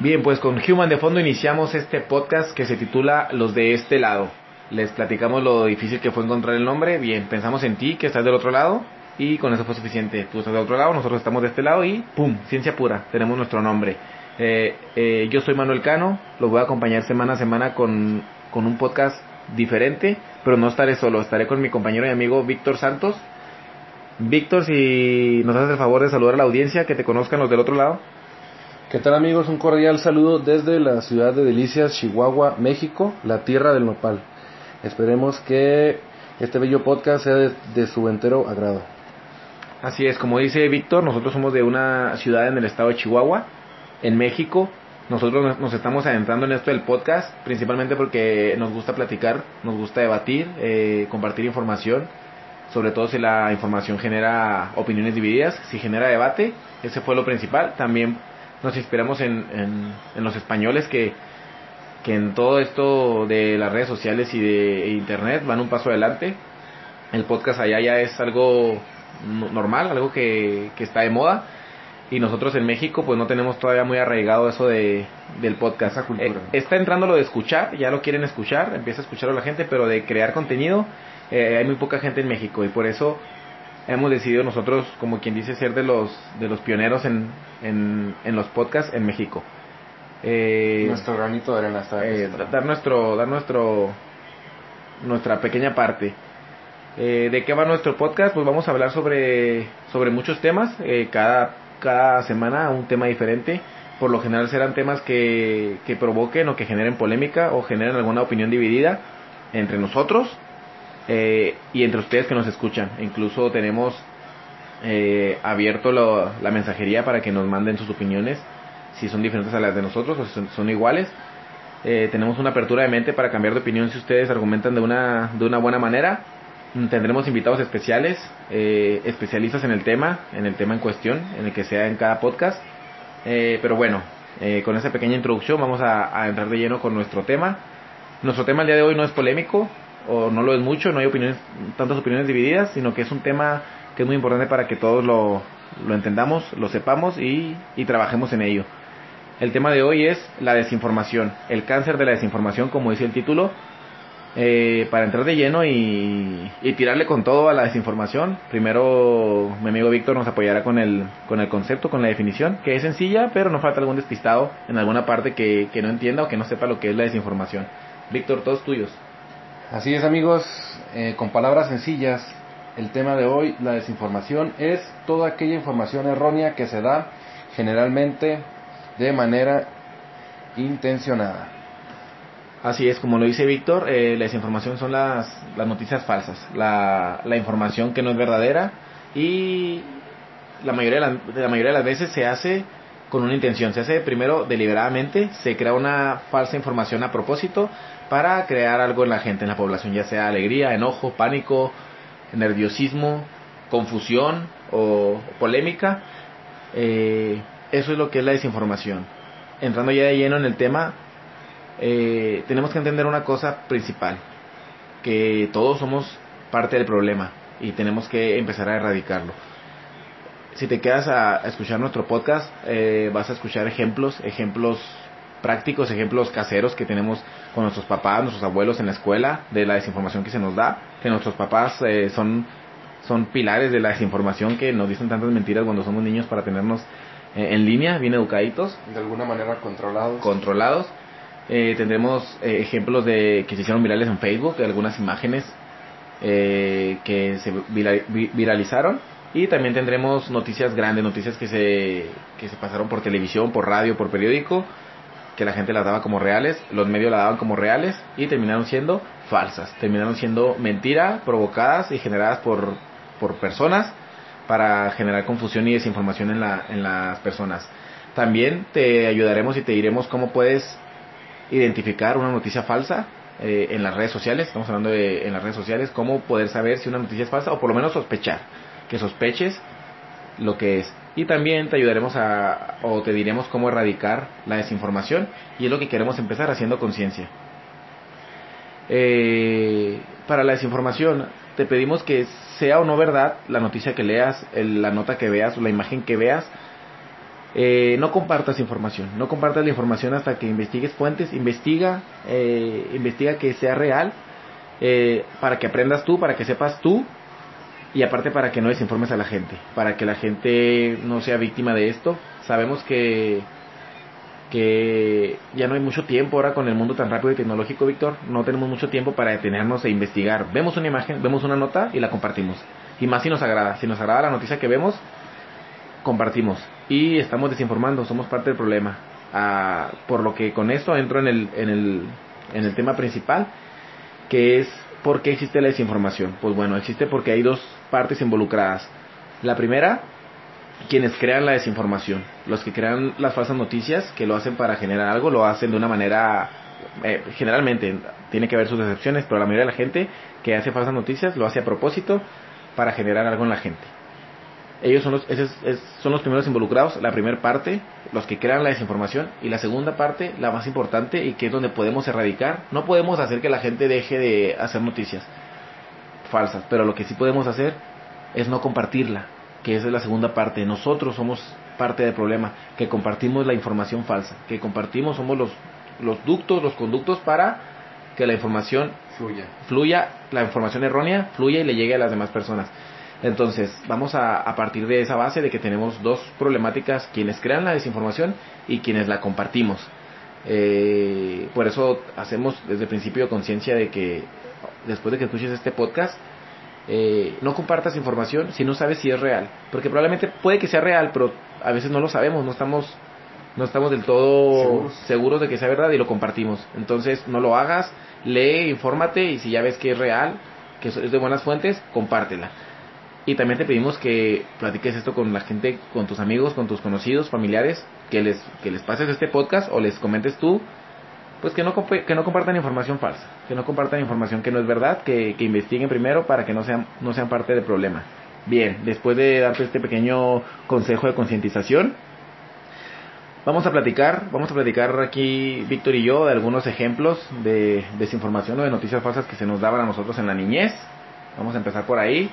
Bien, pues con Human de fondo iniciamos este podcast que se titula Los de este lado. Les platicamos lo difícil que fue encontrar el nombre. Bien, pensamos en ti que estás del otro lado y con eso fue suficiente. Tú estás del otro lado, nosotros estamos de este lado y ¡pum! Ciencia pura, tenemos nuestro nombre. Eh, eh, yo soy Manuel Cano, los voy a acompañar semana a semana con, con un podcast diferente, pero no estaré solo, estaré con mi compañero y amigo Víctor Santos. Víctor, si nos haces el favor de saludar a la audiencia, que te conozcan los del otro lado. ¿Qué tal amigos? Un cordial saludo desde la ciudad de Delicias, Chihuahua, México, la tierra del nopal. Esperemos que este bello podcast sea de, su entero agrado. Así es, como dice Víctor, nosotros somos de una ciudad en el estado de Chihuahua, en México. Nosotros nos estamos adentrando en esto del podcast, principalmente porque nos gusta platicar, nos gusta debatir, eh, compartir información, sobre todo si la información genera opiniones divididas, si genera debate, ese fue lo principal. También nos inspiramos en, en, los españoles que, que en todo esto de las redes sociales y de internet van un paso adelante. El podcast allá ya es algo normal, algo que, que está de moda. Y nosotros en México pues no tenemos todavía muy arraigado eso de, del podcast. Eh, está entrando lo de escuchar, ya lo quieren escuchar, empieza a escucharlo la gente, pero de crear contenido eh, hay muy poca gente en México y por eso hemos decidido nosotros, como quien dice, ser de los, de los pioneros en, en, en los podcasts en México. Eh, nuestro granito de arena está eh, dar nuestro dar nuestro nuestra pequeña parte. Eh, de qué va nuestro podcast pues vamos a hablar sobre sobre muchos temas. Eh, cada cada semana un tema diferente. Por lo general serán temas que, que provoquen o que generen polémica o generen alguna opinión dividida entre nosotros eh, y entre ustedes que nos escuchan. Incluso tenemos eh, abierto la mensajería para que nos manden sus opiniones, si son diferentes a las de nosotros o si son, iguales. Eh, tenemos una apertura de mente para cambiar de opinión si ustedes argumentan de una, de una buena manera. Mm, tendremos invitados especiales, especialistas en el tema, en el tema en cuestión, en el que sea en cada podcast. pero bueno, con esa pequeña introducción vamos a entrar de lleno con nuestro tema. Nuestro tema el día de hoy no es polémico, o no lo es mucho, no hay opiniones, tantas opiniones divididas, sino que es un tema que es muy importante para que todos lo, lo entendamos, lo sepamos y, y trabajemos en ello. El tema de hoy es la desinformación, el cáncer de la desinformación, como dice el título. Eh, para entrar de lleno y, y, tirarle con todo a la desinformación, primero mi amigo Víctor nos apoyará con el, con el concepto, con la definición, que es sencilla, pero nos falta algún despistado en alguna parte que, que no entienda o que no sepa lo que es la desinformación. Víctor, todos tuyos. Así es amigos, eh, con palabras sencillas, el tema de hoy, la desinformación, es toda aquella información errónea que se da generalmente de manera intencionada. Así es, como lo dice Víctor, eh, la desinformación son las, las noticias falsas, la, la, información que no es verdadera y la mayoría de, la, la mayoría de las veces se hace con una intención, se hace primero deliberadamente, se crea una falsa información a propósito para crear algo en la gente, en la población, ya sea alegría, enojo, pánico, nerviosismo, confusión o polémica. Eh, eso es lo que es la desinformación. Entrando ya de lleno en el tema, eh, tenemos que entender una cosa principal, que todos somos parte del problema y tenemos que empezar a erradicarlo. Si te quedas a, escuchar nuestro podcast, eh, vas a escuchar ejemplos, ejemplos prácticos, ejemplos caseros que tenemos con nuestros papás, nuestros abuelos en la escuela, de la desinformación que se nos da, que nuestros papás eh, son, son pilares de la desinformación que nos dicen tantas mentiras cuando somos niños para tenernos eh, en línea, bien educaditos. De alguna manera controlados. Controlados. Eh, tendremos ejemplos de que se hicieron virales en Facebook, de algunas imágenes que se viralizaron. Y también tendremos noticias grandes, noticias que se, que se pasaron por televisión, por radio, por periódico, que la gente las daba como reales, los medios las daban como reales y terminaron siendo falsas, terminaron siendo mentiras provocadas y generadas por, por personas para generar confusión y desinformación en, la, en las personas. También te ayudaremos y te diremos cómo puedes identificar una noticia falsa eh, en las redes sociales, estamos hablando de en las redes sociales, cómo poder saber si una noticia es falsa o por lo menos sospechar, que sospeches lo que es y también te ayudaremos a, o te diremos cómo erradicar la desinformación y es lo que queremos empezar haciendo conciencia. Eh, para la desinformación te pedimos que sea o no verdad la noticia que leas, la nota que veas o la imagen que veas, Eh, no compartas información, no compartas la información hasta que investigues fuentes, investiga, eh, investiga que sea real, eh, para que aprendas tú, para que sepas tú, y aparte para que no desinformes a la gente, para que la gente no sea víctima de esto. Sabemos que que ya no hay mucho tiempo ahora con el mundo tan rápido y tecnológico, Víctor. No tenemos mucho tiempo para detenernos e investigar. Vemos una imagen, vemos una nota y la compartimos. Y más si nos agrada. Si nos agrada la noticia que vemos, compartimos. Y estamos desinformando, somos parte del problema. Ah, por lo que con esto entro en el, en, el, en el tema principal, que es por qué existe la desinformación. Pues bueno, existe porque hay dos partes involucradas. La primera quienes crean la desinformación, los que crean las falsas noticias, que lo hacen para generar algo, lo hacen de una manera, eh, generalmente, tiene que haber sus excepciones, pero la mayoría de la gente que hace falsas noticias lo hace a propósito para generar algo en la gente. Ellos son los, son los primeros involucrados, la primera parte, los que crean la desinformación, y la segunda parte, la más importante, y que es donde podemos erradicar, no podemos hacer que la gente deje de hacer noticias falsas, pero lo que sí podemos hacer es no compartirla, que esa es la segunda parte. Nosotros somos parte del problema, que compartimos la información falsa, que compartimos, somos los, los ductos, los conductos para que la información fluya. fluya, la información errónea fluya y le llegue a las demás personas. Entonces, vamos a, a partir de esa base de que tenemos dos problemáticas, quienes crean la desinformación y quienes la compartimos. Eh, por eso hacemos desde el principio conciencia de que después de que escuches este podcast, eh, no compartas información si no sabes si es real. Porque probablemente puede que sea real, pero a veces no lo sabemos, no estamos, no estamos del todo seguros. de que sea verdad y lo compartimos. Entonces no lo hagas, lee, infórmate y si ya ves que es real, que es de buenas fuentes, compártela. Y también te pedimos que platiques esto con la gente, con tus amigos, con tus conocidos, familiares, que les, que les pases este podcast o les comentes tú pues que no, que no compartan información falsa, que no compartan información que no es verdad, que, que investiguen primero para que no sean, no sean parte del problema. Bien, después de darte este pequeño consejo de concientización, vamos a platicar, vamos a platicar aquí Víctor y yo de algunos ejemplos de desinformación o de noticias falsas que se nos daban a nosotros en la niñez. Vamos a empezar por ahí.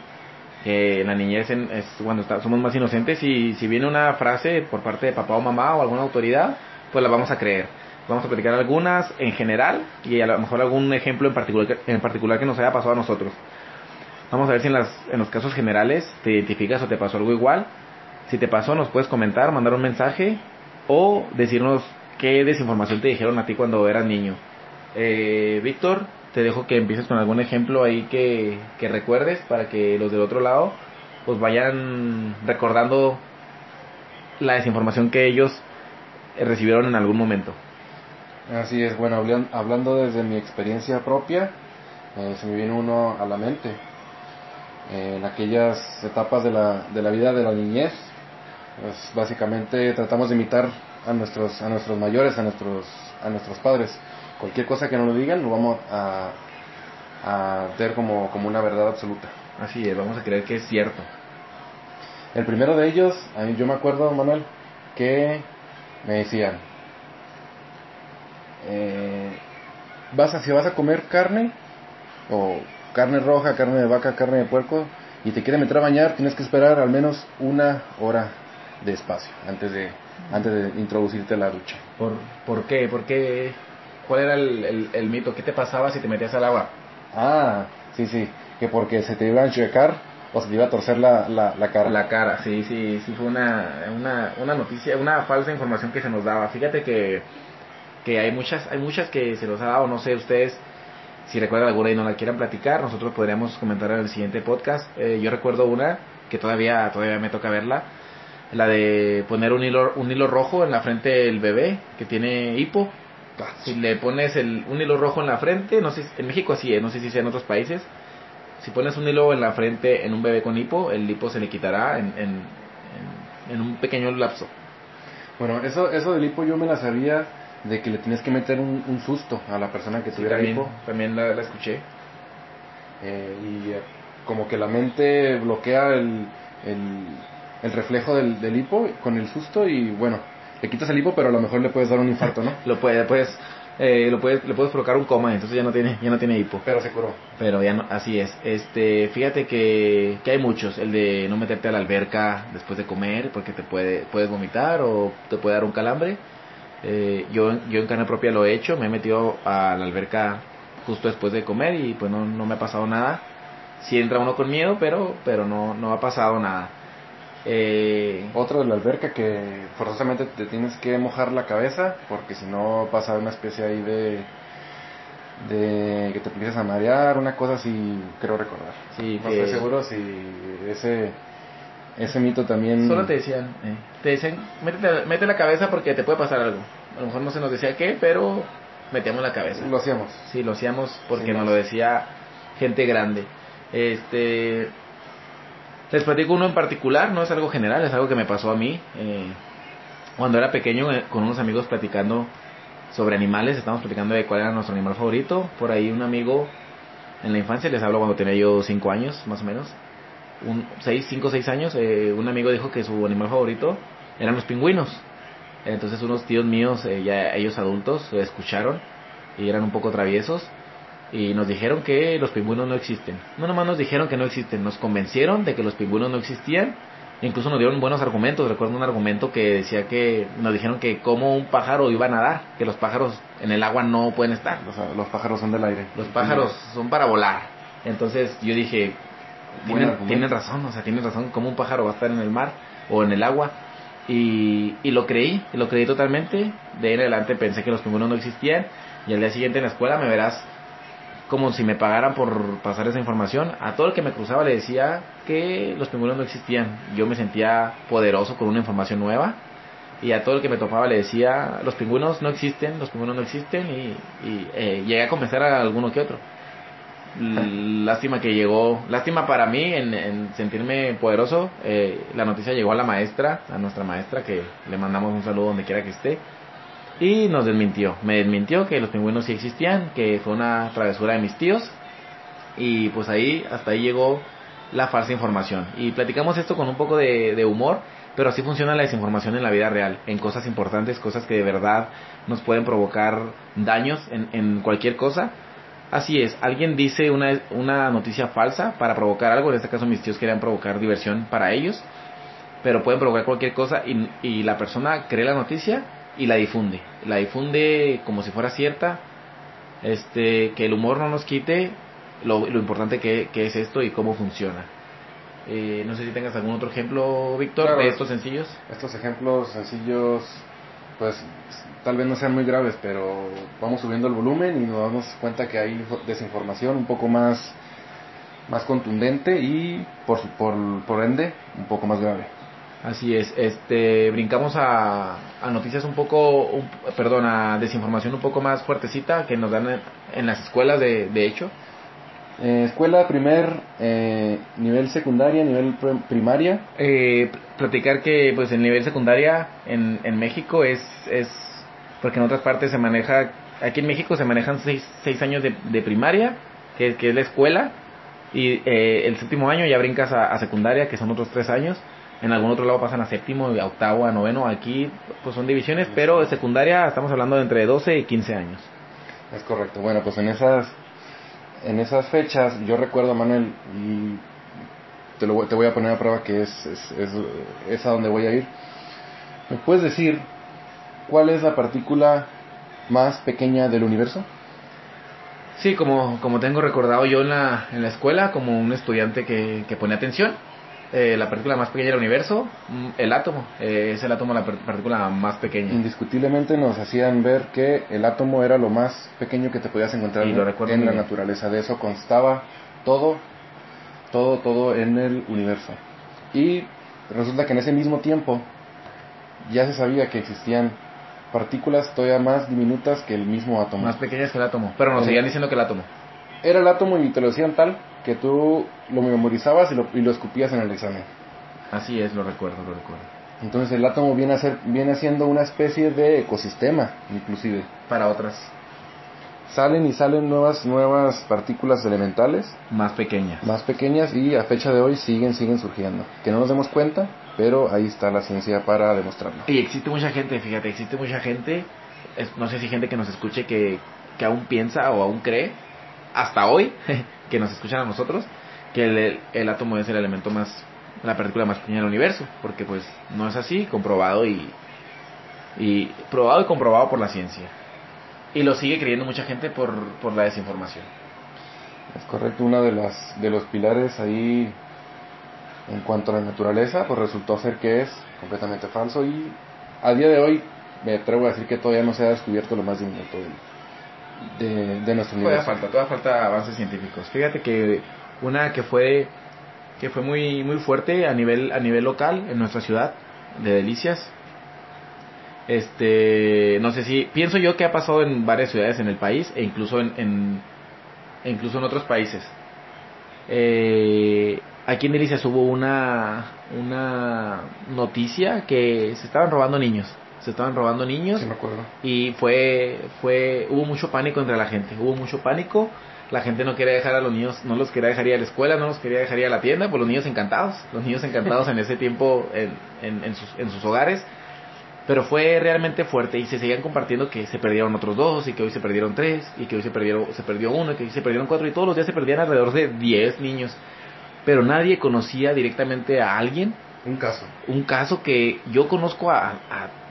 Eh, en la niñez es cuando somos más inocentes y si viene una frase por parte de papá o mamá o alguna autoridad, pues la vamos a creer Vamos a platicar algunas en general y a lo mejor algún ejemplo en particular, en particular que nos haya pasado a nosotros. Vamos a ver si en, las, en los casos generales te identificas o te pasó algo igual. Si te pasó, nos puedes comentar, mandar un mensaje o decirnos qué desinformación te dijeron a ti cuando eras niño. Eh, Víctor, te dejo que empieces con algún ejemplo ahí que, recuerdes para que los del otro lado pues vayan recordando la desinformación que ellos recibieron en algún momento. Así es, bueno, hablando desde mi experiencia propia, eh, se me viene uno a la mente. Eh, en aquellas etapas de la, de la vida de la niñez, pues básicamente tratamos de imitar a nuestros, a nuestros mayores, a nuestros, a nuestros padres. Cualquier cosa que nos digan lo vamos a, a ver como, como una verdad absoluta. Así es, vamos a creer que es cierto. El primero de ellos, a mí, yo me acuerdo, Manuel, que me decían, eh, vas a, si vas a comer carne, o carne roja, carne de vaca, carne de puerco, y te quieren meter a bañar, tienes que esperar al menos una hora de espacio antes de, antes de introducirte a la ducha. ¿Por, ¿Por qué? ¿Por qué? ¿Cuál era el, el, mito? ¿Qué te pasaba si te metías al agua? Ah, sí, sí, que porque se te iba a enchuecar o se te iba a torcer la, la, la, cara. La cara, sí, sí, sí, fue una, una, una noticia, una falsa información que se nos daba. Fíjate que que hay muchas, hay muchas que se los ha dado, no sé ustedes si recuerdan alguna y no la quieran platicar, nosotros podríamos comentar en el siguiente podcast. Eh, yo recuerdo una que todavía, todavía me toca verla, la de poner un hilo, un hilo rojo en la frente del bebé que tiene hipo. Si le pones el, un hilo rojo en la frente, no sé, en México así, no sé si sea en otros países, si pones un hilo en la frente en un bebé con hipo, el hipo se le quitará en, en, en, un pequeño lapso. Bueno, eso, eso del hipo yo me la sabía de que le tienes que meter un, susto a la persona que tuviera también, hipo. También la, escuché. Eh, y eh, como que la mente bloquea el, el, reflejo del, hipo con el susto y bueno, le quitas el hipo pero a lo mejor le puedes dar un infarto, ¿no? lo puedes, puedes, eh, lo puedes, le puedes provocar un coma, entonces ya no tiene, ya no tiene hipo. Pero se curó. Pero ya no, así es. Este, fíjate que, que hay muchos, el de no meterte a la alberca después de comer porque te puede, puedes vomitar o te puede dar un calambre. Eh, yo, yo en carne propia lo he hecho, me he metido a la alberca justo después de comer y pues no, no me ha pasado nada. Sí entra uno con miedo, pero, pero no, no ha pasado nada. Eh, Otro de la alberca que forzosamente te tienes que mojar la cabeza porque si no pasa una especie ahí de de que te empiezas a marear, una cosa así creo recordar. sí, No estoy seguro si ese ese mito también Solo te decían, eh, te dicen, métete, mete la cabeza porque te puede pasar algo. A lo mejor no se nos decía qué, pero metíamos la cabeza. lo hacíamos. Sí, lo hacíamos porque Sí, nos lo decía gente grande. Este, les platico uno en particular, no es algo general, es algo que me pasó a mí. eh, cuando era pequeño, eh, con unos amigos platicando sobre animales, estábamos platicando de cuál era nuestro animal favorito. Por ahí un amigo en la infancia, les hablo cuando tenía yo 5 años, más o menos, un 6, 5, 6 años, eh, un amigo dijo que su animal favorito eran los pingüinos. Entonces unos tíos míos, eh, ya ellos adultos, escucharon y eran un poco traviesos y nos dijeron que los pingüinos no existen. No nomás nos dijeron que no existen, nos convencieron de que los pingüinos no existían. Incluso nos dieron buenos argumentos. Recuerdo un argumento que decía que nos dijeron que como un pájaro iba a nadar, que los pájaros en el agua no pueden estar. Los, los pájaros son del aire. Los pájaros son para volar. Entonces yo dije, tienen, tienen razón, o sea, tienen razón, como un pájaro va a estar en el mar o en el agua. Y, y lo creí, y lo creí totalmente. De ahí en adelante pensé que los pingüinos no existían. Y al día siguiente en la escuela me verás como si me pagaran por pasar esa información. A todo el que me cruzaba le decía que los pingüinos no existían. Yo me sentía poderoso con una información nueva. Y a todo el que me topaba le decía, los pingüinos no existen, los pingüinos no existen. Y, y, eh, llegué a convencer a alguno que otro. L- Lástima que llegó, lástima para mí en, en sentirme poderoso. eh, la noticia llegó a la maestra, a nuestra maestra, que le mandamos un saludo donde quiera que esté. Y nos desmintió, me desmintió que los pingüinos sí existían, que fue una travesura de mis tíos. Y pues ahí, hasta ahí llegó la falsa información. Y platicamos esto con un poco de, humor, pero así funciona la desinformación en la vida real, en cosas importantes, cosas que de verdad nos pueden provocar daños en cualquier cosa. Así es, alguien dice una, una noticia falsa para provocar algo, en este caso mis tíos querían provocar diversión para ellos, pero pueden provocar cualquier cosa y, y la persona cree la noticia y la difunde, la difunde como si fuera cierta, este, que el humor no nos quite lo, lo importante que, que es esto y cómo funciona. Eh, no sé si tengas algún otro ejemplo, Víctor, Claro. de estos sencillos. Estos ejemplos sencillos, pues tal vez no sean muy graves, pero vamos subiendo el volumen y nos damos cuenta que hay desinformación un poco más, más contundente y por, por, por ende un poco más grave. Así es, este, brincamos a, a noticias un poco, un- perdón, a desinformación un poco más fuertecita que nos dan en, en las escuelas de, de hecho. Eh, escuela, primer eh, nivel secundaria, nivel prim- primaria. Eh, platicar que pues el nivel secundaria en, en México es, es, porque en otras partes se maneja, aquí en México se manejan seis, seis años de, de primaria, que, que es la escuela, y eh, el séptimo año ya brincas a, a secundaria, que son otros tres años. En algún otro lado pasan a séptimo, a octavo, a noveno. Aquí pues son divisiones, pero de secundaria estamos hablando de entre 12 y 15 años. Es correcto. Bueno, pues en esas en esas fechas yo recuerdo, Manuel, y te, lo, te voy a poner a prueba que es, es, es, es a donde voy a ir. ¿Me puedes decir cuál es la partícula más pequeña del universo? Sí, como, como tengo recordado yo en la, en la escuela, como un estudiante que, que pone atención, eh, la partícula más pequeña del universo, mm, el átomo, eh, es el átomo la par- partícula más pequeña. Indiscutiblemente nos hacían ver que el átomo era lo más pequeño que te podías encontrar en la naturaleza. De eso constaba todo, todo, todo en el universo. Y resulta que en ese mismo tiempo ya se sabía que existían partículas todavía más diminutas que el mismo átomo. Más pequeñas que el átomo, pero nos seguían diciendo que el átomo. Era el átomo y te lo decían tal que tú lo memorizabas y lo, y lo escupías en el examen. Así es, lo recuerdo, lo recuerdo. Entonces el átomo viene a ser, viene siendo una especie de ecosistema, inclusive. Para otras, Salen y salen nuevas, nuevas partículas elementales, más pequeñas. más pequeñas, y a fecha de hoy siguen, siguen surgiendo. Que no nos demos cuenta, pero ahí está la ciencia para demostrarlo. Y existe mucha gente, fíjate, existe mucha gente no sé si gente que nos escuche que, que aún piensa o aún cree, hasta hoy, que nos escuchan a nosotros, que el, el, átomo es el elemento más, la partícula más pequeña del universo, porque pues no es así, comprobado y, y probado y comprobado por la ciencia. Y lo sigue creyendo mucha gente por, por la desinformación. Es correcto, uno de, las, de los pilares ahí en cuanto a la naturaleza, pues resultó ser que es completamente falso y a día de hoy me atrevo a decir que todavía no se ha descubierto lo más diminuto de, de, nuestro universo. Todavía falta, todavía falta avances científicos. Fíjate que una que fue que fue muy muy fuerte a nivel a nivel local en nuestra ciudad de Delicias. Este, no sé si pienso yo que ha pasado en varias ciudades en el país e incluso en, en e incluso en otros países. Eh, aquí en Delicias hubo una una noticia que se estaban robando niños se estaban robando niños me acuerdo. y fue fue hubo mucho pánico entre la gente hubo mucho pánico la gente no quería dejar a los niños no los quería dejar ir a la escuela no los quería dejar ir a la tienda pues los niños encantados los niños encantados en ese tiempo en, en, en, sus, en sus hogares pero fue realmente fuerte y se seguían compartiendo que se perdieron otros dos y que hoy se perdieron tres y que hoy se perdieron se perdió uno y que hoy se perdieron cuatro y todos los días se perdían alrededor de diez niños pero nadie conocía directamente a alguien. Un caso. Un caso que yo conozco a,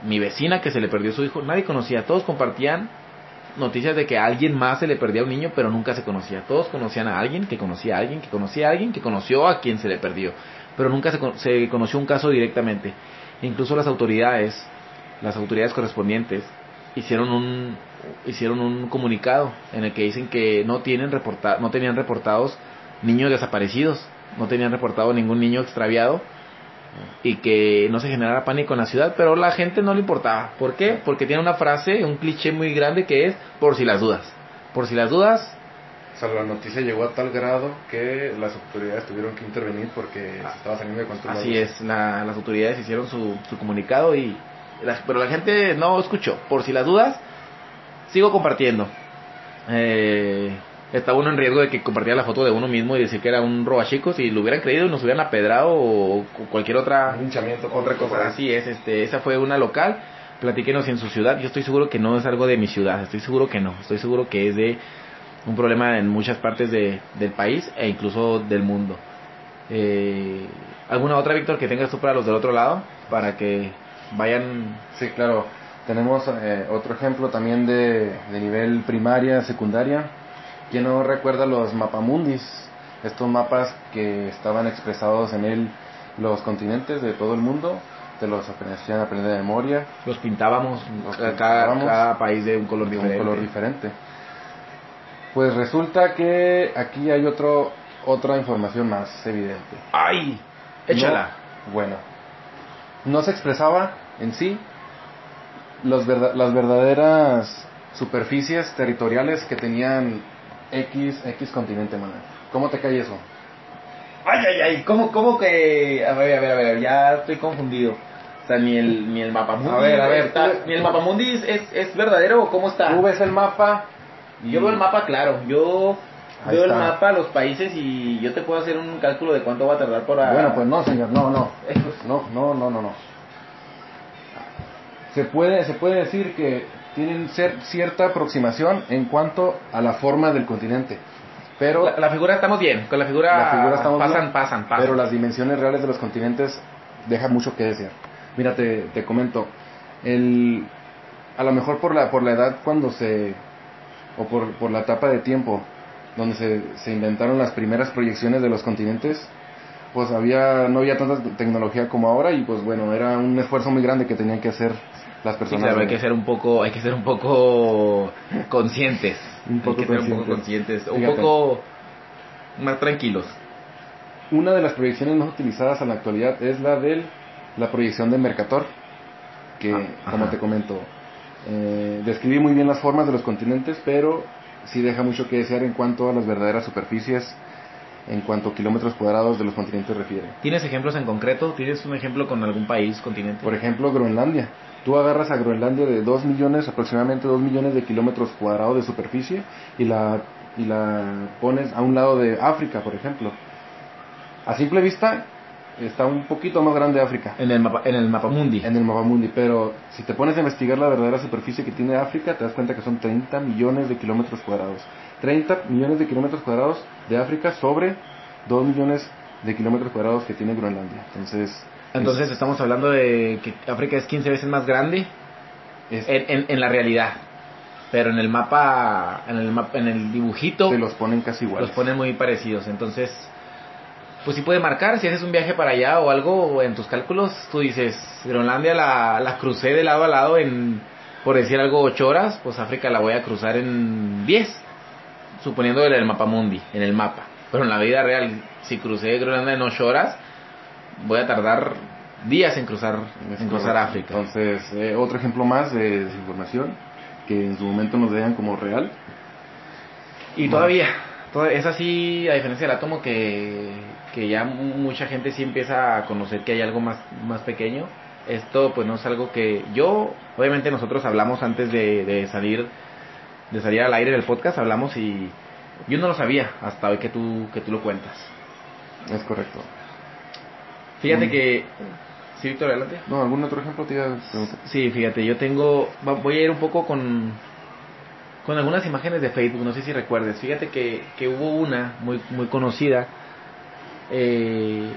mi vecina que se le perdió su hijo, nadie conocía, todos compartían noticias de que a alguien más se le perdía un niño, pero nunca se conocía. Todos conocían a alguien que conocía a alguien que conocía a alguien que conoció a quien se le perdió, pero nunca se, se conoció un caso directamente. incluso las autoridades, las autoridades correspondientes, hicieron un hicieron un comunicado en el que dicen que no tienen reporta, no tenían reportados niños desaparecidos no tenían reportado ningún niño extraviado y que no se generara pánico en la ciudad, pero la gente no le importaba. ¿Por qué? Porque tiene una frase, un cliché muy grande que es por si las dudas. Por si las dudas. O sea, la noticia llegó a tal grado que las autoridades tuvieron que intervenir porque estaba saliendo de control. Así es, las autoridades hicieron su, su comunicado y... pero la gente no escuchó. Por si las dudas, sigo compartiendo. Eh, estaba uno en riesgo de que compartiera la foto de uno mismo y decir que era un robachicos y lo hubieran creído y nos hubieran apedrado o cualquier otra otra cosa. Así es, este, esa fue una local. Platíquenos en su ciudad. Yo estoy seguro que no es algo de mi ciudad. Estoy seguro que no. Estoy seguro que es de un problema en muchas partes de, del país e incluso del mundo. Eh, ¿Alguna otra, Víctor, que tengas tú para los del otro lado? Para que vayan. Sí, claro. Tenemos eh, otro ejemplo también de, de nivel primaria, secundaria ¿Quién no recuerda los mapamundis? Estos mapas que estaban expresados en él los continentes de todo el mundo, te los hacían aprender de memoria. Los pintábamos, cada, país de un color diferente. Un color diferente. Pues resulta que aquí hay otro, otra información más evidente. ¡Ay! Échala. bueno, no se expresaba en sí los las verdaderas superficies territoriales que tenían X, X continente, man. ¿Cómo te cae eso? Ay, ay, ay, ¿cómo, cómo que...? A ver, a ver, a ver, ya estoy confundido. O sea, ni el, ni el mapamundi... A ver, a ver, ¿ni el mapamundi es, es, verdadero o cómo está? Tú ves el mapa... Yo veo el mapa, claro. Yo veo el mapa, los países y yo te puedo hacer un cálculo de cuánto va a tardar para... Bueno, pues no, señor, no, no. No, no, no, no, no. Se puede, se puede decir que tienen ser cierta aproximación en cuanto a la forma del continente. Pero la, figura estamos bien, con la figura, la figura estamos pasan, pasan, pasan. Pero las dimensiones reales de los continentes dejan mucho que desear. Mira, te, te comento, el, a lo mejor por la, por la edad cuando se, o por, por la etapa de tiempo donde se, se inventaron las primeras proyecciones de los continentes, pues había, no había tanta tecnología como ahora y pues bueno, era un esfuerzo muy grande que tenían que hacer las personas. hay que ser un poco, hay que ser un poco conscientes. un poco hay que conscientes. ser un poco conscientes, un poco más tranquilos. Una de las proyecciones más utilizadas en la actualidad es la de la proyección de Mercator, que, ah, como te comento, eh, describe muy bien las formas de los continentes, pero sí deja mucho que desear en cuanto a las verdaderas superficies en cuanto a kilómetros cuadrados de los continentes refiere. ¿Tienes ejemplos en concreto? ¿Tienes un ejemplo con algún país, continente? Por ejemplo, Groenlandia. Tú agarras a Groenlandia de 2 millones, aproximadamente 2 millones de kilómetros cuadrados de superficie y la, y la pones a un lado de África, por ejemplo. A simple vista, está un poquito más grande África. En el mapa, en el mapa mundi. En el mapa mundi, pero si te pones a investigar la verdadera superficie que tiene África, te das cuenta que son 30 millones de kilómetros cuadrados. 30 millones de kilómetros cuadrados de África sobre 2 millones de kilómetros cuadrados que tiene Groenlandia. Entonces, Entonces estamos hablando de que África es 15 veces más grande es- en, en, en la realidad. Pero en el mapa, en el, mapa, en el dibujito, se los ponen casi iguales. los ponen muy parecidos. Entonces, pues sí puede marcar. Si haces un viaje para allá o algo en tus cálculos, tú dices, Groenlandia la, la crucé de lado a lado en, por decir algo, 8 horas, pues África la voy a cruzar en 10. Suponiendo en el mapa mundi, en el mapa. Pero en la vida real, si crucé Groenlandia en 8 horas, voy a tardar días en cruzar, Es en cruzar correcto. África. Entonces, eh, otro ejemplo más de desinformación que en su momento nos dejan como real. Y todavía, toda- es así, a diferencia del átomo, que, que ya mu- mucha gente sí empieza a conocer que hay algo más, más pequeño. Esto pues no es algo que yo, obviamente nosotros hablamos antes de, de salir de salir al aire del podcast, hablamos y yo no lo sabía hasta hoy que tú, que tú lo cuentas. Es correcto. Fíjate Mm. que... Sí, Víctor, adelante. ¿No? ¿Algún otro ejemplo te iba a preguntar? Sí, fíjate, yo tengo, voy a ir un poco con, con algunas imágenes de Facebook, no sé si recuerdes. Fíjate que, que hubo una muy, muy conocida, eh,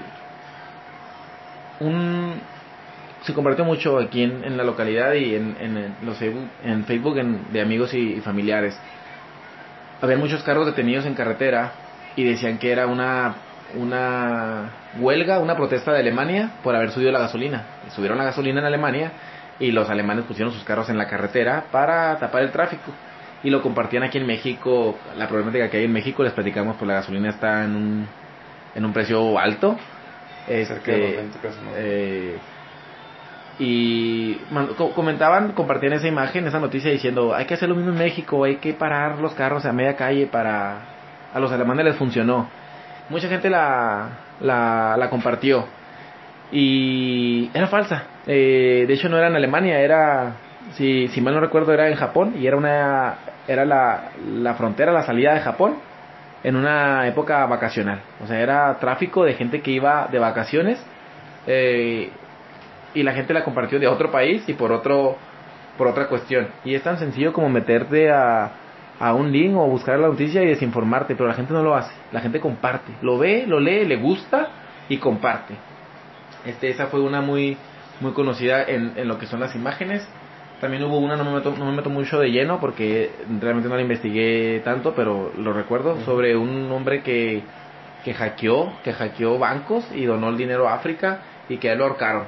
un, se compartió mucho aquí en, la localidad y en, en, los Facebook, en Facebook en- de amigos y, y familiares. Había muchos carros detenidos en carretera y decían que era una una huelga, una protesta de Alemania por haber subido la gasolina. Subieron la gasolina en Alemania y los alemanes pusieron sus carros en la carretera para tapar el tráfico. Y lo compartían aquí en México, la problemática que hay en México, les platicamos, pues la gasolina está en un, en un precio alto. Cerca de los Este, 20 pesos, ¿no? eh, y man- co- comentaban, compartían esa imagen, esa noticia diciendo, hay que hacer lo mismo en México, hay que parar los carros a media calle para... A los alemanes les funcionó. Mucha gente la, la, la compartió. Y era falsa. Eh, de hecho no era en Alemania, era, si, si mal no recuerdo, era en Japón y era una era la, la frontera, la salida de Japón en una época vacacional. O sea, era tráfico de gente que iba de vacaciones eh, y la gente la compartió de otro país y por otro por otra cuestión. Y es tan sencillo como meterte a, a un link o buscar la noticia y desinformarte, pero la gente no lo hace. La gente comparte, lo ve, lo lee, le gusta y comparte. Este, esa fue una muy muy conocida en, en lo que son las imágenes. También hubo una, no me, meto, no me meto mucho de lleno porque realmente no la investigué tanto, pero lo recuerdo, sobre un hombre que, que hackeó, que hackeó bancos y donó el dinero a África y que a él lo ahorcaron.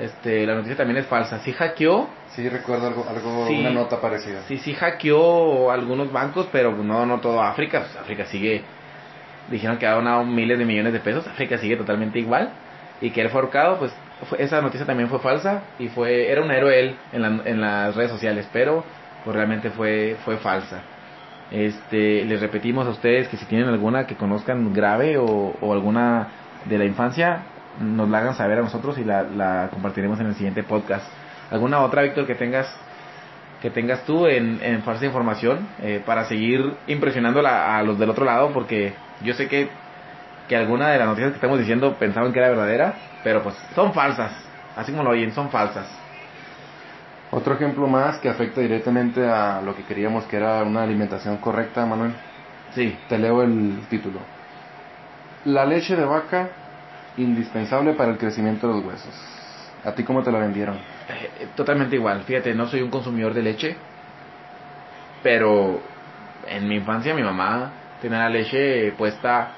Este, la noticia también es falsa. Sí hackeó, Sí, recuerdo algo, algo Sí. una nota parecida. sí, sí hackeó algunos bancos, pero no, no todo África. Pues África sigue, dijeron que ha donado miles de millones de pesos. África sigue totalmente igual. Y que él fue ahorcado, pues fue- esa noticia también fue falsa. Y fue, era un héroe él en, la- en las redes sociales, pero pues realmente fue, fue falsa. Este, les repetimos a ustedes que si tienen alguna que conozcan grave o, o alguna de la infancia, nos la hagan saber a nosotros y la, la compartiremos en el siguiente podcast. ¿Alguna otra, Víctor, que tengas que tengas tú en, en falsa información eh, para seguir impresionando a los del otro lado? Porque yo sé que, que alguna de las noticias que estamos diciendo pensaban que era verdadera, pero pues son falsas. Así como lo oyen, son falsas. Otro ejemplo más que afecta directamente a lo que queríamos que era una alimentación correcta, Manuel. Sí, Te leo el título. La leche de vaca indispensable para el crecimiento de los huesos. ¿A ti cómo te la vendieron? Eh, totalmente igual. Fíjate, no soy un consumidor de leche, pero en mi infancia mi mamá tenía la leche puesta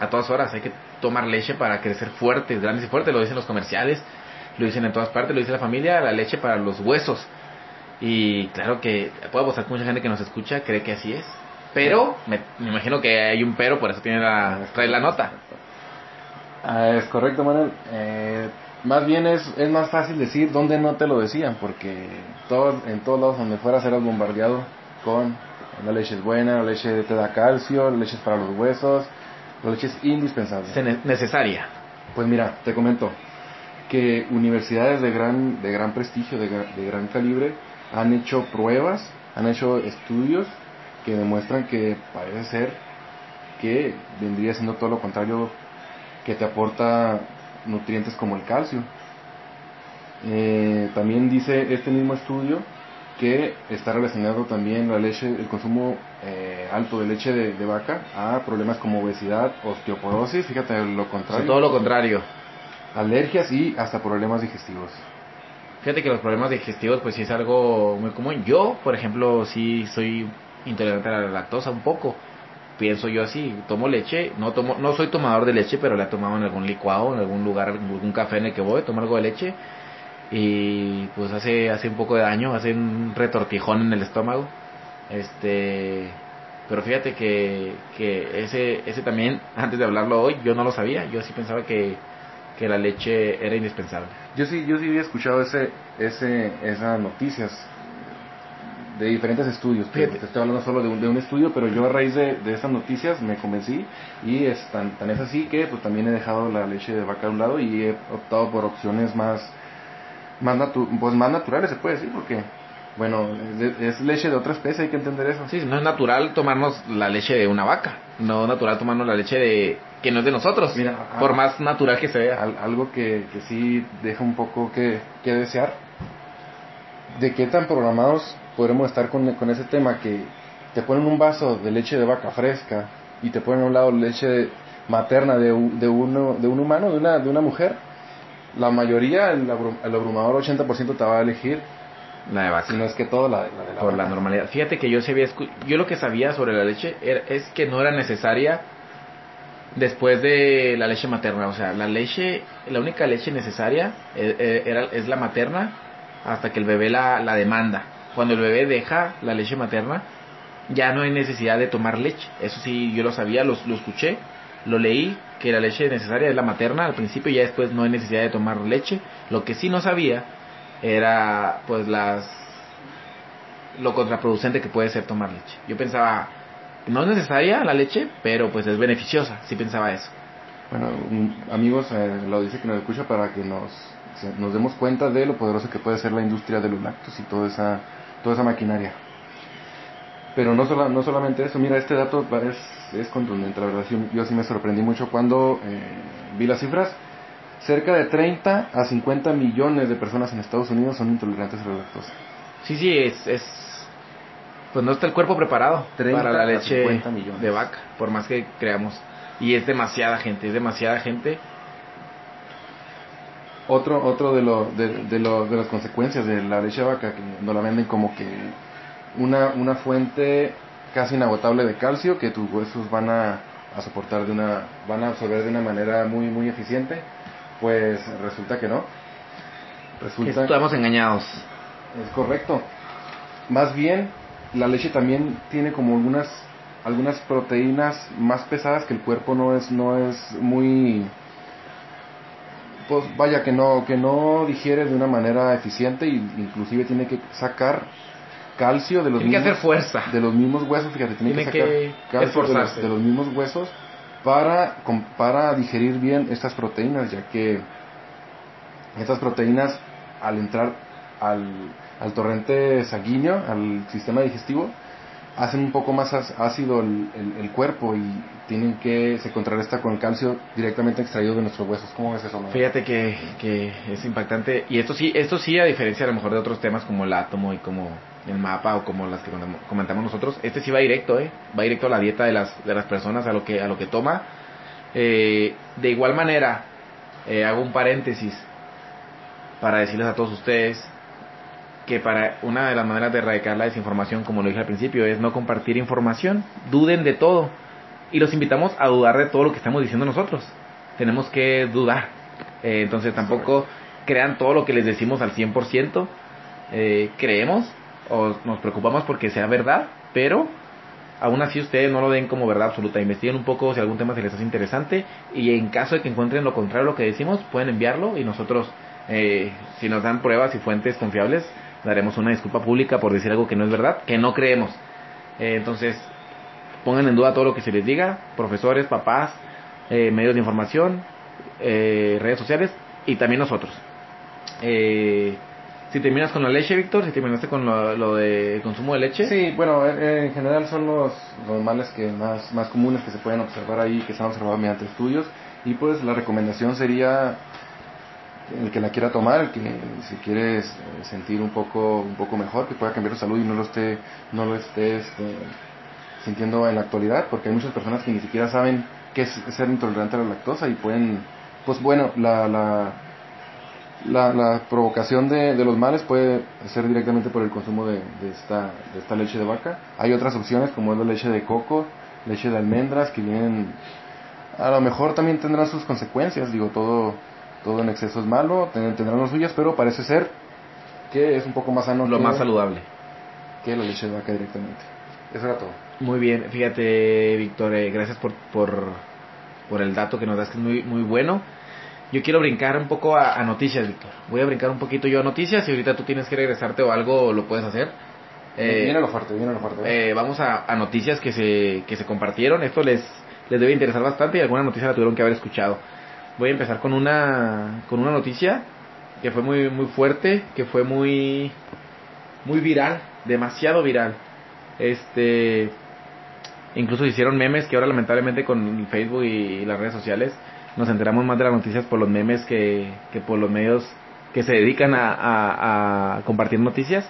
a todas horas. Hay que tomar leche para crecer fuertes, grandes y fuertes. Lo dicen los comerciales, lo dicen en todas partes, lo dice la familia, la leche para los huesos. Y claro que puedo apostar que mucha gente que nos escucha cree que así es. Pero, me, me imagino que hay un pero, por eso tiene la, trae la nota. Ah, es correcto, Manuel. Eh, más bien es, es más fácil decir dónde no te lo decían, porque todos, en todos lados donde fueras eras bombardeado con la leche es buena, la leche te da calcio, la leche es para los huesos, la leche es indispensable. Se ne- necesaria. Pues mira, te comento que universidades de gran, de gran prestigio, de, de gran calibre, han hecho pruebas, han hecho estudios que demuestran que parece ser que vendría siendo todo lo contrario que te aporta nutrientes como el calcio. Eh, también dice este mismo estudio que está relacionado también la leche, el consumo eh, alto de leche de, vaca a problemas como obesidad, osteoporosis, fíjate lo contrario. todo lo contrario. Alergias y hasta problemas digestivos. Fíjate que los problemas digestivos pues sí es algo muy común. Yo, por ejemplo, sí soy intolerante a la lactosa un poco. Pienso yo así, tomo leche, no tomo no soy tomador de leche, pero la he tomado en algún licuado, en algún lugar, en algún café en el que voy, tomo algo de leche y pues hace hace un poco de daño, hace un retortijón en el estómago. Este, pero fíjate que, que ese ese también antes de hablarlo hoy yo no lo sabía, yo sí pensaba que que la leche era indispensable. Yo sí yo sí había escuchado ese ese esas noticias de diferentes estudios. Te, estoy hablando solo de un, de un, estudio, pero yo a raíz de, de esas noticias me convencí y es tan, tan es así que pues también he dejado la leche de vaca a un lado y he optado por opciones más más, pues más naturales, se puede decir, porque, bueno, es, leche de otra especie, hay que entender eso. Sí, no es natural tomarnos la leche de una vaca, no es natural tomarnos la leche de que no es de nosotros, por más natural que sea. algo que, que sí deja un poco que, que desear, de qué tan programados podremos estar con, con ese tema que te ponen un vaso de leche de vaca fresca y te ponen a un lado leche materna de, de, uno, de un humano, de una, de una mujer, la mayoría, el, abrumador 80% te va a elegir la de vaca. Si no es que todo la, de la Por la normalidad. Fíjate que yo sabía, yo lo que sabía sobre la leche es que no era necesaria después de la leche materna. O sea, la leche, la única leche necesaria es, eh, eh, era, es la materna hasta que el bebé la, la demanda. Cuando el bebé deja la leche materna, ya no hay necesidad de tomar leche. Eso sí, yo lo sabía, lo, lo escuché, lo leí que la leche necesaria es la materna al principio y ya después no hay necesidad de tomar leche. Lo que sí no sabía era pues las lo contraproducente que puede ser tomar leche. Yo pensaba, no es necesaria la leche, pero pues es beneficiosa, sí pensaba eso. Bueno, amigos, eh, lo dice que nos escucha para que nos, nos demos cuenta de lo poderoso que puede ser la industria de los y toda esa, toda esa maquinaria. Pero no, no solamente eso, mira, este dato es, es contundente, la verdad, yo, sí me sorprendí mucho cuando eh, vi las cifras. Cerca de 30 a 50 millones de personas en Estados Unidos son intolerantes a la lactosa. Sí, sí, es, es pues no está el cuerpo preparado para la leche de vaca, por más que creamos. Y es demasiada gente, es demasiada gente. Otro, otro de, lo, de, de, lo, de las consecuencias de la leche de vaca, que nos la venden como que una, una fuente casi inagotable de calcio que tus huesos van a, soportar de una, van a absorber de una manera muy, muy eficiente, pues resulta que no. Resulta Estamos engañados. Es correcto. Más bien, la leche también tiene como algunas, algunas proteínas más pesadas que el cuerpo no es, no es muy, pues vaya que no, que no digiere de una manera eficiente y inclusive tiene que sacar calcio de los tiene mismos, que hacer fuerza. de los mismos huesos, fíjate, tiene, que sacar calcio de los, mismos huesos para, para digerir bien estas proteínas, ya que estas proteínas al entrar al, al torrente sanguíneo, al sistema digestivo, hacen un poco más ácido el, el, cuerpo y tienen que se contrarresta con el calcio directamente extraído de nuestros huesos. ¿Cómo ves eso? Fíjate que, que es impactante y esto sí, esto sí a diferencia a lo mejor de otros temas como el átomo y como el mapa o como las que comentamos nosotros, este sí va directo, ¿eh? va directo a la dieta de las, de las personas, a lo que, a lo que toma. Eh, de igual manera, eh, hago un paréntesis para decirles a todos ustedes que para una de las maneras de erradicar la desinformación, como lo dije al principio, es no compartir información, duden de todo y los invitamos a dudar de todo lo que estamos diciendo nosotros. Tenemos que dudar, eh, entonces tampoco crean todo lo que les decimos al 100%, eh, creemos o nos preocupamos porque sea verdad, pero aún así ustedes no lo den como verdad absoluta. Investiguen un poco si algún tema se les hace interesante y en caso de que encuentren lo contrario a lo que decimos, pueden enviarlo y nosotros, eh, si nos dan pruebas y fuentes confiables, daremos una disculpa pública por decir algo que no es verdad, que no creemos. Eh, entonces, pongan en duda todo lo que se les diga, profesores, papás, eh, medios de información, redes sociales y también nosotros. Si terminas con la leche, Víctor, si terminaste con lo, de consumo de leche. Sí, bueno, en general son los, los males que más, más comunes que se pueden observar ahí, que se han observado mediante estudios. Y pues la recomendación sería el que la quiera tomar, el que si quiere sentir un poco un poco mejor, que pueda cambiar su salud y no lo esté no lo esté este, sintiendo en la actualidad, porque hay muchas personas que ni siquiera saben qué es ser intolerante a la lactosa y pueden, pues bueno, la, la, la, provocación de, de, los males puede ser directamente por el consumo de, de, esta, de esta leche de vaca. Hay otras opciones como es la leche de coco, leche de almendras, que vienen, a lo mejor también tendrán sus consecuencias, digo, todo, todo en exceso es malo, tendrán las suyas, pero parece ser que es un poco más sano. Lo más saludable. Que la leche de vaca directamente. Eso era todo. Muy bien, fíjate, Víctor, eh, gracias por, por, por, el dato que nos das, que es muy, muy bueno. Yo quiero brincar un poco a, noticias, Víctor. Voy a brincar un poquito yo a noticias y ahorita tú tienes que regresarte o algo lo puedes hacer. Eh, viene lo fuerte, viene lo fuerte. Eh, vamos a, a, noticias que se, que se compartieron. Esto les, les debe interesar bastante y alguna noticia la tuvieron que haber escuchado. Voy a empezar con una, con una noticia que fue muy, muy fuerte, que fue muy, muy viral, demasiado viral. Este, Incluso hicieron memes que ahora lamentablemente con Facebook y las redes sociales nos enteramos más de las noticias por los memes que, que por los medios que se dedican a, a, compartir noticias.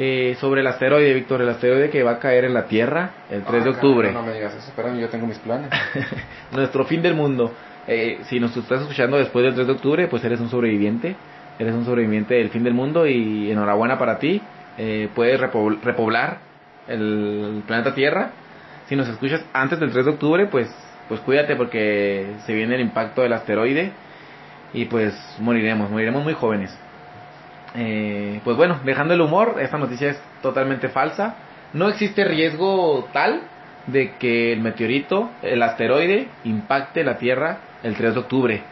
Eh, sobre el asteroide, Víctor, el asteroide que va a caer en la Tierra el 3 de octubre. No, me digas eso, espérame, yo tengo mis planes. Nuestro fin del mundo. Eh, si nos estás escuchando después del 3 de octubre, pues eres un sobreviviente. Eres un sobreviviente del fin del mundo y enhorabuena para ti. Eh, puedes repoblar el planeta Tierra si nos escuchas antes del 3 de octubre, pues, pues cuídate porque se viene el impacto del asteroide y pues moriremos, moriremos muy jóvenes. Eh, pues bueno, dejando el humor, esta noticia es totalmente falsa. No existe riesgo tal de que el meteorito, el asteroide, impacte la Tierra el 3 de octubre.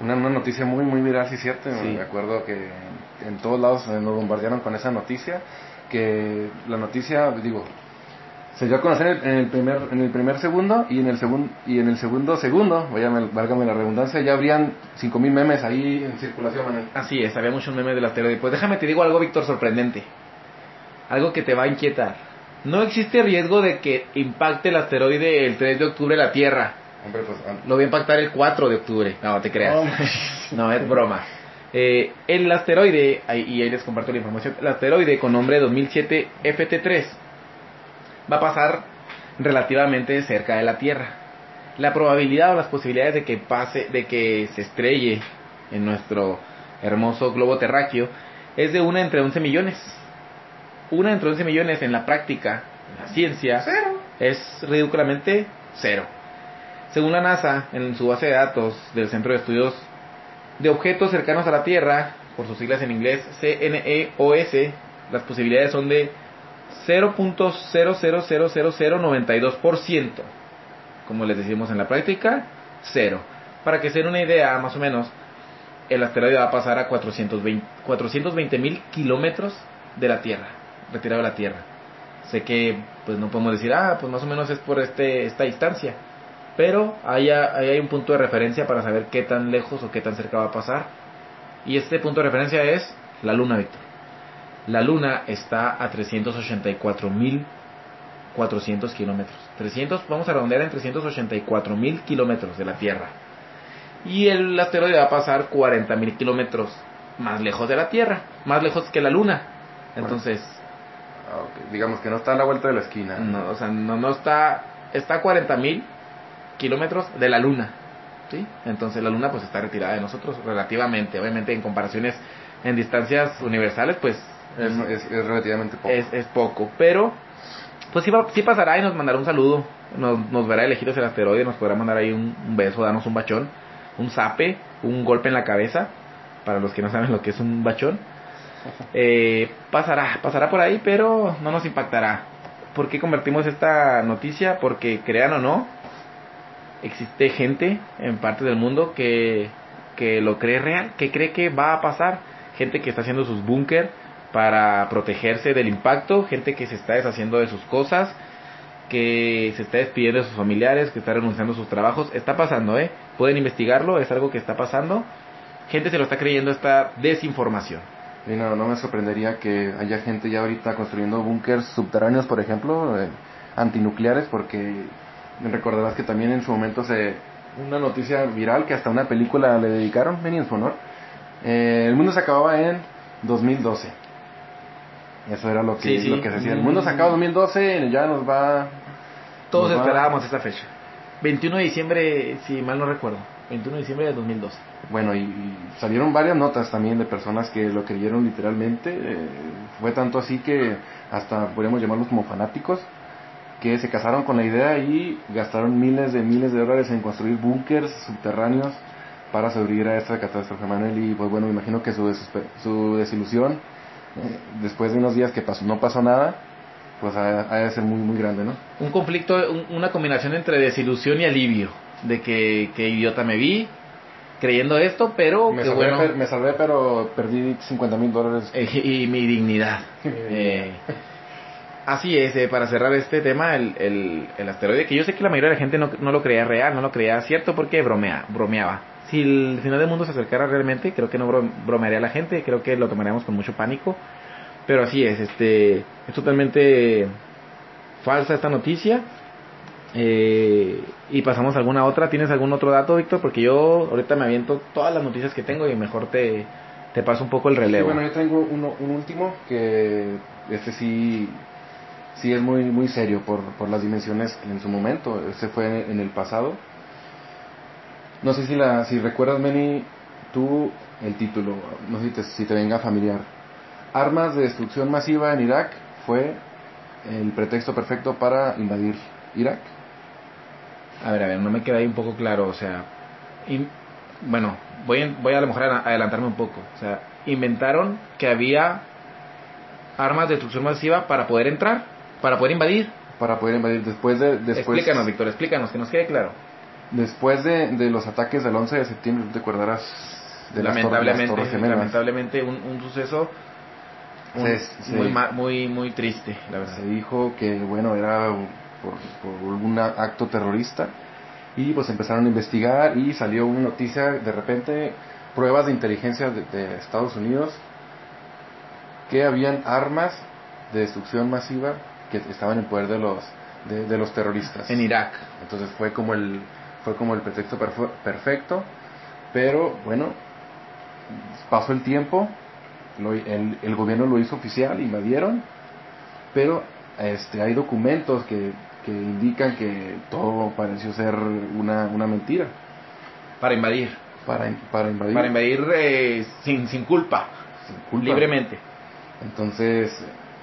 Una, noticia muy, muy viral, sí, cierto. Me acuerdo que en todos lados nos bombardearon con esa noticia. Que la noticia, digo, se dio a conocer en el primer en el primer segundo y en el segundo y en el segundo segundo vaya válgame la redundancia ya habrían 5000 memes ahí en circulación así es había muchos memes del asteroide. Pues déjame te digo algo Víctor sorprendente. Algo que te va a inquietar. No existe riesgo de que impacte el asteroide el 3 de octubre la Tierra. Hombre, pues, ah. lo voy a impactar el 4 de octubre. No te creas. No es broma. Eh, el asteroide y ahí les comparto la información el asteroide con nombre 2007 FT3 va a pasar relativamente cerca de la Tierra. La probabilidad o las posibilidades de que pase, de que se estrelle en nuestro hermoso globo terráqueo es de una entre 11 millones. Una entre 11 millones en la práctica, en la ciencia, es ridículamente cero. Según la NASA, en su base de datos del Centro de Estudios de Objetos Cercanos a la Tierra, por sus siglas en inglés CNEOS, las posibilidades son de 0.0000092%. Como les decimos en la práctica, cero. Para que se den una idea, más o menos, el asteroide va a pasar a 420 mil kilómetros de la Tierra, retirado de la Tierra. Sé que pues no podemos decir, ah, pues más o menos es por este, esta distancia. Pero ahí hay un punto de referencia para saber qué tan lejos o qué tan cerca va a pasar. Y este punto de referencia es la Luna, Víctor. La Luna está a 384.400 kilómetros. 300, vamos a redondear en 384.000 kilómetros de la Tierra. Y el asteroide va a pasar 40.000 kilómetros más lejos de la Tierra, más lejos que la Luna. Entonces, ah, digamos que no está a la vuelta de la esquina. No, o sea, no, no está, está a 40.000 kilómetros de la Luna. ¿sí? Entonces la Luna pues está retirada de nosotros relativamente, obviamente en comparaciones en distancias universales, pues es, es, relativamente poco. Es, es, poco, pero pues sí, va, sí pasará y nos mandará un saludo. Nos, nos verá elegidos el asteroide, nos podrá mandar ahí un, beso, darnos un bachón, un zape, un golpe en la cabeza, para los que no saben lo que es un bachón. Eh, pasará, pasará por ahí, pero no nos impactará. ¿Por qué convertimos esta noticia? Porque crean o no, existe gente en parte del mundo que, que lo cree real, que cree que va a pasar. Gente que está haciendo sus búnker, para protegerse del impacto, gente que se está deshaciendo de sus cosas, que se está despidiendo de sus familiares, que está renunciando a sus trabajos, está pasando, ¿eh? Pueden investigarlo, es algo que está pasando. Gente se lo está creyendo esta desinformación. No, no me sorprendería que haya gente ya ahorita construyendo búnkers subterráneos, por ejemplo, eh, antinucleares, porque recordarás que también en su momento se una noticia viral que hasta una película le dedicaron, venía en su honor. Eh, el mundo se acababa en 2012. Eso era lo que, lo que se decía. El mundo se acaba en 2012, ya nos va... Todos nos va- esperábamos esta fecha. 21 de diciembre, si mal no recuerdo. 21 de diciembre de 2012. Bueno, y, y salieron varias notas también de personas que lo creyeron literalmente. eh, fue tanto así que hasta podríamos llamarlos como fanáticos, que se casaron con la idea y gastaron miles de miles de dólares en construir búnkers subterráneos para sobrevivir a esta catástrofe, Manuel. Y pues bueno, me imagino que su, su desilusión, eh, después de unos días que pasó, no pasó nada, pues ha, ha de ser muy, muy grande, ¿no? Un conflicto, un- una combinación entre desilusión y alivio. De que, que idiota me vi creyendo esto, pero Me que salvé, bueno. per- me salvé, pero perdí 50 mil dólares. eh, y mi dignidad. Eh, así es, eh, para cerrar este tema, el, el, el asteroide, que yo sé que la mayoría de la gente no, no lo creía real, no lo creía cierto porque bromea, bromeaba. Si el final del mundo se acercara realmente, creo que no bro- bromearía la gente, creo que lo tomaríamos con mucho pánico. Pero así es, este es totalmente falsa esta noticia. Eh, y pasamos a alguna otra. ¿Tienes algún otro dato, Víctor? Porque yo ahorita me aviento todas las noticias que tengo y mejor te, te paso un poco el Sí, relevo. bueno, yo tengo uno, un último que este sí, sí es muy, muy serio por, por las dimensiones en su momento. Este fue en el pasado. No sé si, la, si recuerdas, Meni, tú el título, no sé si te, si te venga familiar. Armas de destrucción masiva en Irak fue el pretexto perfecto para invadir Irak. A ver, a ver, no me queda ahí un poco claro, o sea, in- bueno, voy, voy a lo mejor a adelantarme un poco, o sea, inventaron que había armas de destrucción masiva para poder entrar, para poder invadir. Para poder invadir después de... Después, explícanos, Víctor, explícanos, que nos quede claro. Después de, de los ataques del 11 de septiembre, tú te acordarás de las, torres- las lamentablemente, lamentablemente un, un suceso un- Se- se- muy, muy, muy triste, la verdad. Se dijo que, bueno, era por, por algún acto terrorista y pues empezaron a investigar y salió una noticia, de repente, pruebas de inteligencia de, de Estados Unidos que habían armas de destrucción masiva que estaban en poder de los, de, de los terroristas. En Irak. Entonces fue como el, fue como el pretexto perfecto, pero bueno, pasó el tiempo, lo- el, el gobierno lo hizo oficial, invadieron, pero este, hay documentos que, que indican que todo pareció ser una, una mentira Para invadir. para, para invadir. Para invadir eh, sin, sin culpa, sin culpa. libremente. Entonces,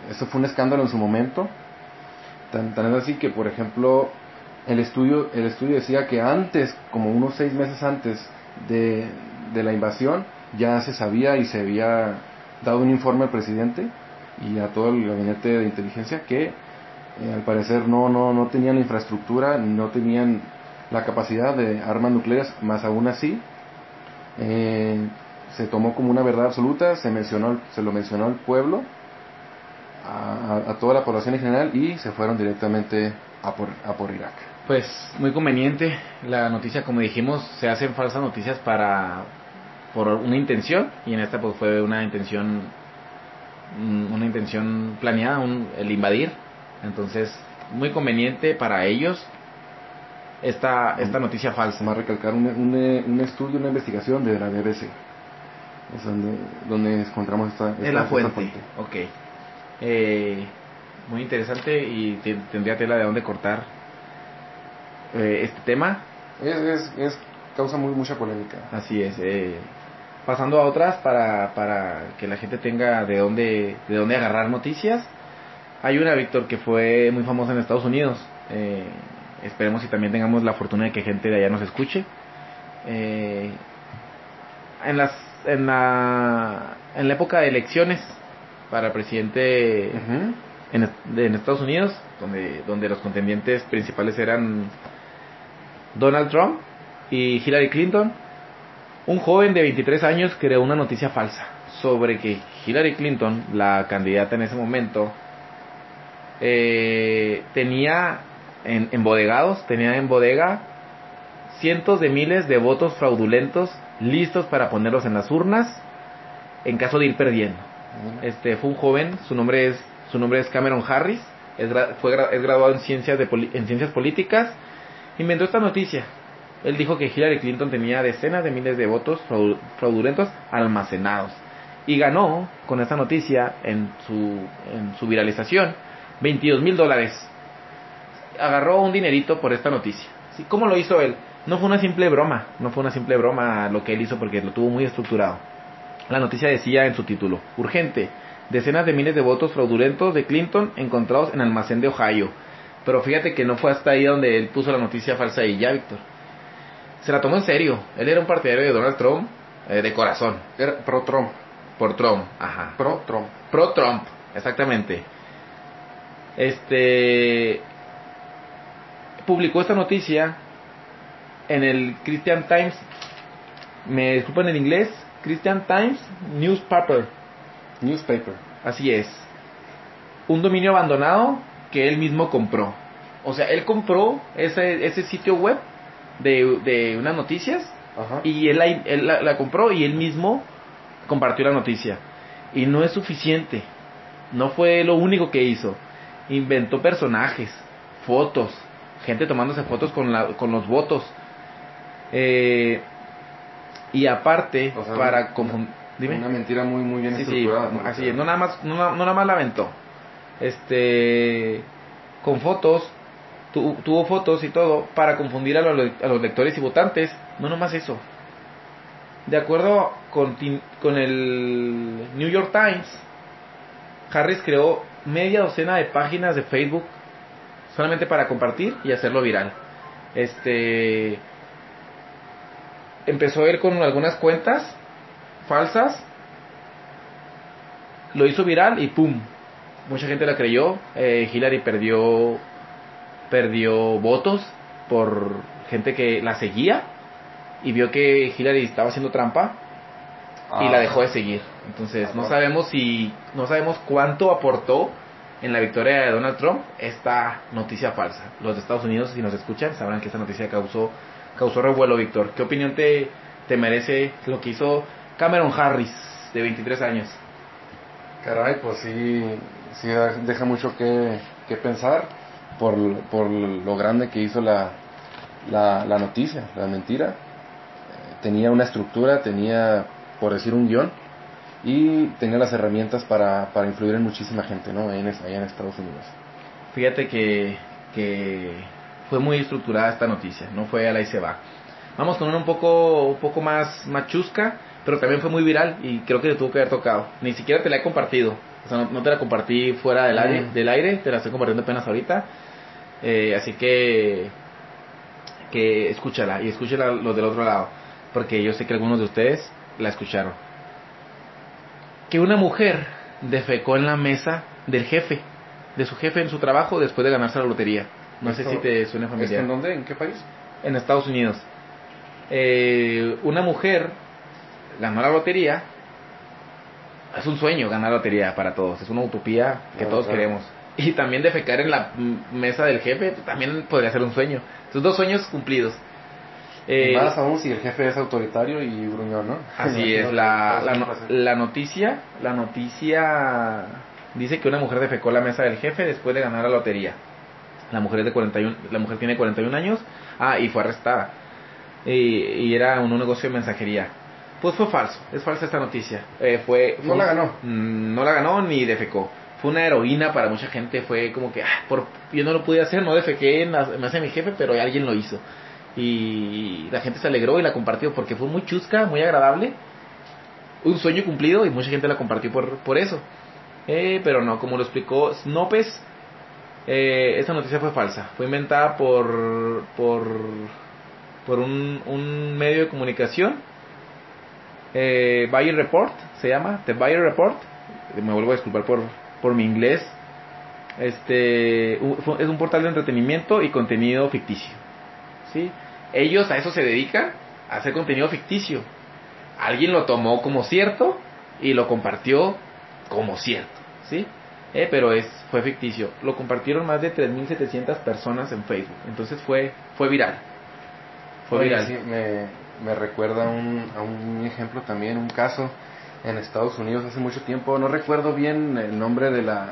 eso fue un escándalo en su momento. Tan, tan es así que, por ejemplo, el estudio, el estudio decía que antes, como unos seis meses antes de, de la invasión, ya se sabía y se había dado un informe al presidente y a todo el gabinete de inteligencia que eh, al parecer no, no, no tenían la infraestructura, no tenían la capacidad de armas nucleares, más aún así, eh, se tomó como una verdad absoluta, se mencionó, se lo mencionó al pueblo, a, a- toda la población en general y se fueron directamente a por, a por Irak. Pues muy conveniente la noticia, como dijimos, se hacen falsas noticias para por una intención y en esta pues fue una intención mm, una intención planeada, un- el invadir. Entonces, muy conveniente para ellos esta esta noticia falsa. Más recalcar un, un, un estudio, una investigación de la BBC. Es donde, donde encontramos esta, esta- Es la esta fuente. Ok. Eh, muy interesante y te- tendría tela de dónde cortar eh, este tema. Es, es, es causa muy mucha polémica. Así es. eh, pasando a otras para, para que la gente tenga de dónde, de dónde agarrar noticias. Hay una, Víctor, que fue muy famosa en Estados Unidos. Eh, esperemos y también tengamos la fortuna de que gente de allá nos escuche. Eh, en, las, en, la, en la época de elecciones para presidente Ujú. en, de- en Estados Unidos, donde, donde los contendientes principales eran Donald Trump y Hillary Clinton, un joven de 23 años creó una noticia falsa sobre que Hillary Clinton, la candidata en ese momento, eh, tenía en, en bodegados, tenía en bodega cientos de miles de votos fraudulentos listos para ponerlos en las urnas en caso de ir perdiendo. Este fue un joven, su nombre es su nombre es Cameron Harris, es, fue, es graduado en ciencias de en ciencias políticas. Inventó esta noticia. Él dijo que Hillary Clinton tenía decenas de miles de votos fraudulentos almacenados y ganó con esta noticia en su en su viralización 22 mil dólares. Agarró un dinerito por esta noticia. ¿Sí? ¿Cómo lo hizo él? No fue una simple broma, no fue una simple broma lo que él hizo porque lo tuvo muy estructurado. La noticia decía en su título, urgente, decenas de miles de votos fraudulentos de Clinton encontrados en almacén de Ohio. Pero fíjate que no fue hasta ahí donde él puso la noticia falsa y ya, Víctor. Se la tomó en serio. Él era un partidario de Donald Trump eh, de corazón. Era pro Trump. Por Trump, ajá. Pro Trump. Pro Trump, exactamente. Este publicó esta noticia en el Christian Times, me disculpan en inglés, Christian Times Newspaper. Newspaper. Así es. Un dominio abandonado que él mismo compró. O sea, él compró ese, ese sitio web de, de unas noticias y él, la, la, compró y él mismo compartió la noticia. Y no es suficiente. No fue lo único que hizo. Inventó personajes, fotos, gente tomándose fotos con, la, con los votos. Eh, y aparte, para Dime. Una mentira muy, muy bien estructurada. así es, no nada, más, no, no, nada más la aventó. Este, con fotos, tuvo fotos y todo para confundir a los, a lectores y votantes. No nomás eso. De acuerdo con, con el New York Times, Harris creó media docena de páginas de Facebook solamente para compartir y hacerlo viral. Este empezó él con algunas cuentas falsas, lo hizo viral y pum, mucha gente la creyó. Eh, Hillary perdió perdió votos por gente que la seguía y vio que Hillary estaba haciendo trampa y la ah. dejó de seguir. Entonces no sabemos si no sabemos cuánto aportó en la victoria de Donald Trump esta noticia falsa. Los de Estados Unidos si nos escuchan sabrán que esta noticia causó causó revuelo, Víctor. ¿Qué opinión te, te merece lo que hizo Cameron Harris, de 23 años? Caray, pues sí, sí deja mucho que, que pensar por, por, lo grande que hizo la, la, la noticia, la mentira. Eh, tenía una estructura, tenía, por decir, un guion y tenía las herramientas para, para influir en muchísima gente, ¿no? En, allá en Estados Unidos. Fíjate que, que fue muy estructurada esta noticia, no fue a la y se va. Vamos con una un poco, un poco más machusca, pero también fue muy viral y creo que te tuvo que haber tocado. Ni siquiera te la he compartido, o sea, no, te la compartí fuera del, aire, mm. del aire, te la estoy compartiendo apenas ahorita. Eh, así que, que escúchala y escúchala los del otro lado, porque yo sé que algunos de ustedes la escucharon. Que una mujer defecó en la mesa del jefe, de su jefe en su trabajo después de ganarse la lotería. No sé si te suena familiar. ¿En dónde? ¿En qué país? En Estados Unidos. Eh, una mujer ganó la lotería. Es un sueño ganar lotería para todos. Es una utopía que todos queremos. Y también defecar en la mesa del jefe también podría ser un sueño. Son dos sueños cumplidos. Eh, más aún si el jefe es autoritario y gruñón, ¿no? Así es. La, la, la noticia, la noticia dice que una mujer defecó la mesa del jefe después de ganar la lotería. La mujer, es de 41, la mujer tiene 41 años. Ah, y fue arrestada. Y, era un, negocio de mensajería. Pues fue falso, es falsa esta noticia. Eh, fue, no la ganó. Mm, no la ganó ni defecó. Fue una heroína para mucha gente. Fue como que, ah, por, yo no lo pude hacer, no defequé en me hace mi jefe, pero alguien lo hizo. Y la gente se alegró y la compartió porque fue muy chusca, muy agradable. Un sueño cumplido y mucha gente la compartió por, por eso. Eh, pero no, como lo explicó Snopes, eh, esta noticia fue falsa. Fue inventada por, por, por un, un medio de comunicación. Eh, Bayer Report se llama, The Bayer Report. Me vuelvo a disculpar por, por mi inglés. Este es un portal de entretenimiento y contenido ficticio. ¿sí? Ellos a eso se dedican, a hacer contenido ficticio. Alguien lo tomó como cierto y lo compartió como cierto. ¿sí? Eh, pero es fue ficticio. Lo compartieron más de 3.700 personas en Facebook. Entonces fue fue viral. Fue viral. me, me, recuerda un, a un ejemplo también, un caso en Estados Unidos hace mucho tiempo. No recuerdo bien el nombre de la,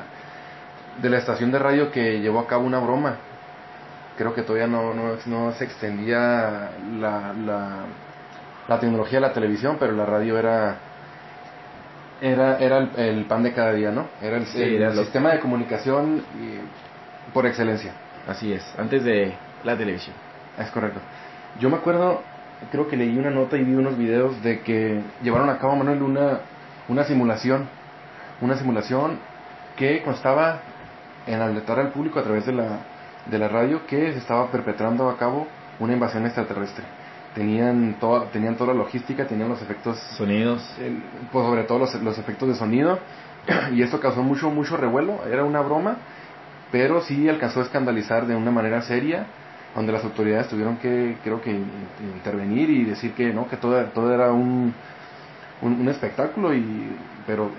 de la estación de radio que llevó a cabo una broma. Creo que todavía no, no, no se extendía la, la, la, tecnología de la televisión, pero la radio era era, era el, pan de cada día, ¿no? Era el, sistema de comunicación por excelencia. Así es, antes de la televisión. Es correcto. Yo me acuerdo creo que leí una nota y vi unos videos de que llevaron a cabo, Manuel, una, una simulación. Una simulación que constaba en alertar al público a través de la, de la radio que se estaba perpetrando a cabo una invasión extraterrestre. Tenían toda, tenían toda la logística, tenían los efectos... Sonidos. pues sobre todo los, los efectos de sonido. y esto causó mucho, mucho revuelo. Era una broma, pero sí alcanzó a escandalizar de una manera seria donde las autoridades tuvieron que, creo que, intervenir y decir que no, que todo, todo era un, un, espectáculo, y pero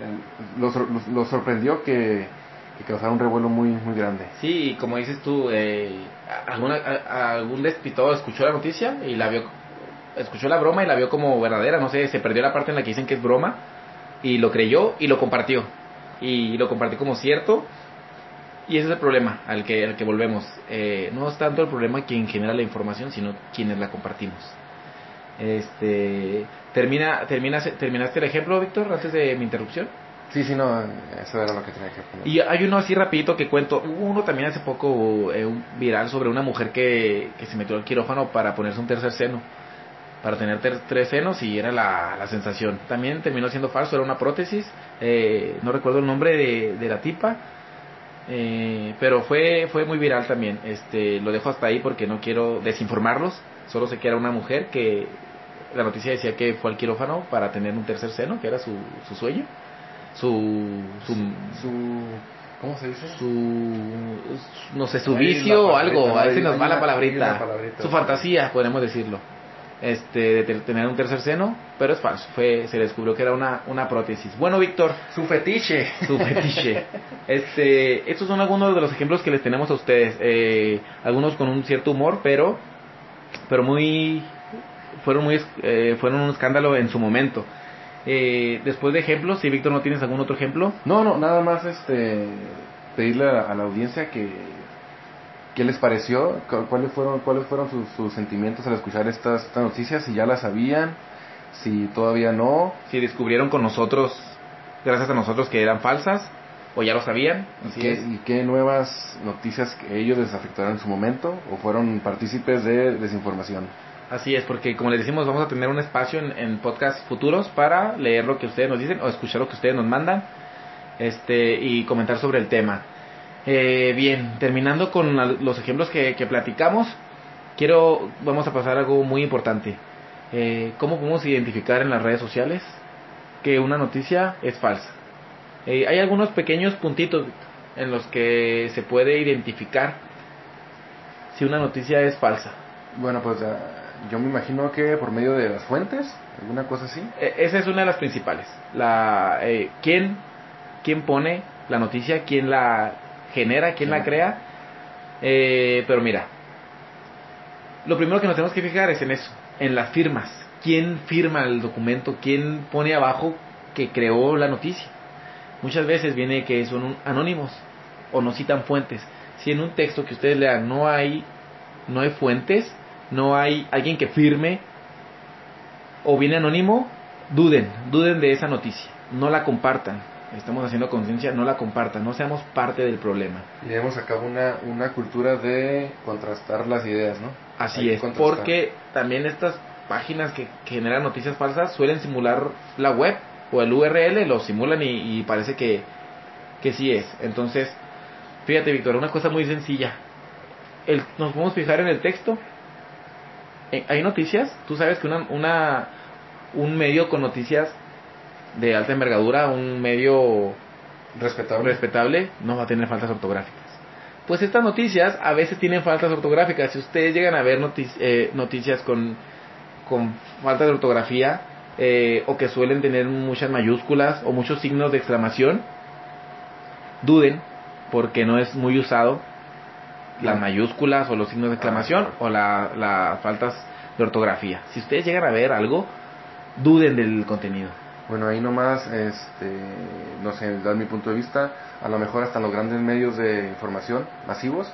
los, sorprendió que, que causara un revuelo muy, muy grande. Sí, como dices tú, eh, alguna, algún despistado escuchó la noticia y la vio, escuchó la broma y la vio como verdadera, no sé, se perdió la parte en la que dicen que es broma y lo creyó y lo compartió. Y lo compartió como cierto y ese es el problema al que, al que volvemos. Eh, no es tanto el problema quien genera la información, sino quienes la compartimos. Este, termina, termina, ¿Terminaste el ejemplo, Víctor, antes de mi interrupción? Sí, sí, no, eso era lo que tenía que poner. Y hay uno así rapidito que cuento, uno también hace poco eh, viral sobre una mujer que, que se metió al quirófano para ponerse un tercer seno, para tener tres senos y era la, la, sensación. También terminó siendo falso, era una prótesis, eh, no recuerdo el nombre de, de la tipa, eh, pero fue, fue muy viral también. Este, lo dejo hasta ahí porque no quiero desinformarlos. Solo sé que era una mujer que la noticia decía que fue al quirófano para tener un tercer seno, que era su, su sueño. Su, su, su, ¿Cómo se dice? Su, no sé, su vicio o algo. Ahí se nos va la palabrita. Su fantasía, podemos decirlo este, de tener un tercer seno, pero es falso. Fue, se descubrió que era una, una prótesis. Bueno, Víctor. Su fetiche. Su fetiche. este, estos son algunos de los ejemplos que les tenemos a ustedes. Eh, algunos con un cierto humor, pero, pero muy, fueron muy, eh, fueron un escándalo en su momento. Eh, después de ejemplos, si Víctor no tienes algún otro ejemplo. No, no, nada más este, pedirle a la audiencia que ¿Qué les pareció? ¿Cuáles fueron, cuáles fueron sus, sentimientos al escuchar estas, estas, noticias? Si ya las sabían, si todavía no. Si descubrieron con nosotros, gracias a nosotros, que eran falsas, o ya lo sabían. ¿Y qué, ¿Y qué, nuevas noticias que ellos les afectaron en su momento? ¿O fueron partícipes de desinformación? Así es, porque como les decimos, vamos a tener un espacio en, en podcasts futuros para leer lo que ustedes nos dicen o escuchar lo que ustedes nos mandan este y comentar sobre el tema. Eh, bien, terminando con los ejemplos que, platicamos, quiero, vamos a pasar a algo muy importante. Eh, ¿Cómo podemos identificar en las redes sociales que una noticia es falsa? Eh, hay algunos pequeños puntitos en los que se puede identificar si una noticia es falsa. Bueno, pues yo me imagino que por medio de las fuentes, alguna cosa así. E, esa es una de las principales. La, ¿quién, ¿Quién pone la noticia? ¿Quién la genera, quién la crea. Eh, pero mira, lo primero que nos tenemos que fijar es en eso, en las firmas. ¿Quién firma el documento? ¿Quién pone abajo que creó la noticia? Muchas veces viene que son anónimos o no citan fuentes. Si en un texto que ustedes lean no hay, no hay fuentes, no hay alguien que firme o viene anónimo, duden, duden de esa noticia, no la compartan estamos haciendo conciencia, no la compartan, no seamos parte del problema. Y debemos sacar una, una cultura de contrastar las ideas, ¿no? Así es, porque también estas páginas que, generan noticias falsas suelen simular la web o el URL, lo simulan y, parece que, que sí es. Entonces, fíjate Víctor, una cosa muy sencilla. El, nos podemos fijar en el texto. Eh, hay noticias, tú sabes que una, una, un medio con noticias de alta envergadura, un medio respetable. respetable, no va a tener faltas ortográficas. Pues estas noticias a veces tienen faltas ortográficas. Si ustedes llegan a ver eh, noticias con, con falta de ortografía eh, o que suelen tener muchas mayúsculas o muchos signos de exclamación, duden porque no es muy usado las mayúsculas o los signos de exclamación o las la faltas de ortografía. Si ustedes llegan a ver algo, duden del contenido Bueno, ahí nomás, este, no sé, dar mi punto de vista, a lo mejor hasta los grandes medios de información masivos,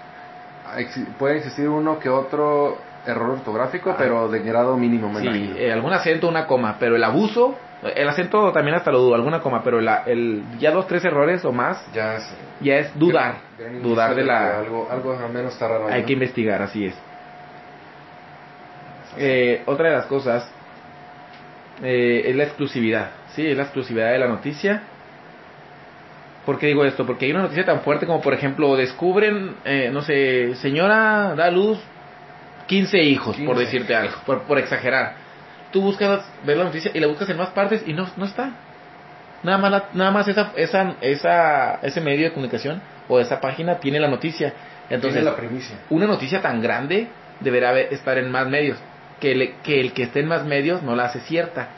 puede existir uno que otro error ortográfico, ah. pero de grado mínimo. Me sí, eh, algún acento, una coma, pero el abuso, el acento también hasta lo dudo, alguna coma, pero el, ya dos, tres errores o más, ya es, ya es dudar, dudar de la... Algo, algo al menos está raro. Hay que investigar, así es. Eh, otra de las cosas eh, es la exclusividad. Sí, es la exclusividad de la noticia. ¿Por qué digo esto? Porque hay una noticia tan fuerte como, por ejemplo, descubren, eh, no sé, señora da luz 15 hijos, por decirte algo, por, exagerar. Tú buscas ver la noticia y la buscas en más partes y no, no está. Nada más, nada más esa, esa, esa, ese medio de comunicación o esa página tiene la noticia. Entonces, la primicia. una noticia tan grande deberá estar en más medios. Que, que el que esté en más medios no la hace cierta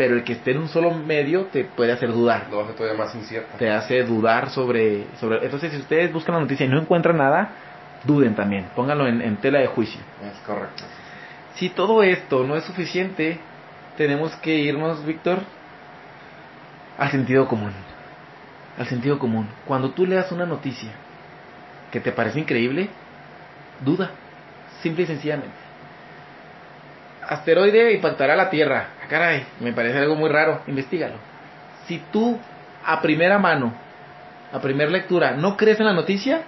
pero el que esté en un solo medio te puede hacer dudar. Lo hace todavía más incierto. Te hace dudar sobre, sobre... Entonces, si ustedes buscan la noticia y no encuentran nada, duden también, pónganlo en, tela de juicio. Es correcto. Si todo esto no es suficiente, tenemos que irnos, Víctor, al sentido común. Al sentido común. Cuando tú leas una noticia que te parece increíble, duda, simple y sencillamente asteroide impactará la Tierra. Caray, me parece algo muy raro. Investígalo. Si tú, a primera mano, a primera lectura, no crees en la noticia,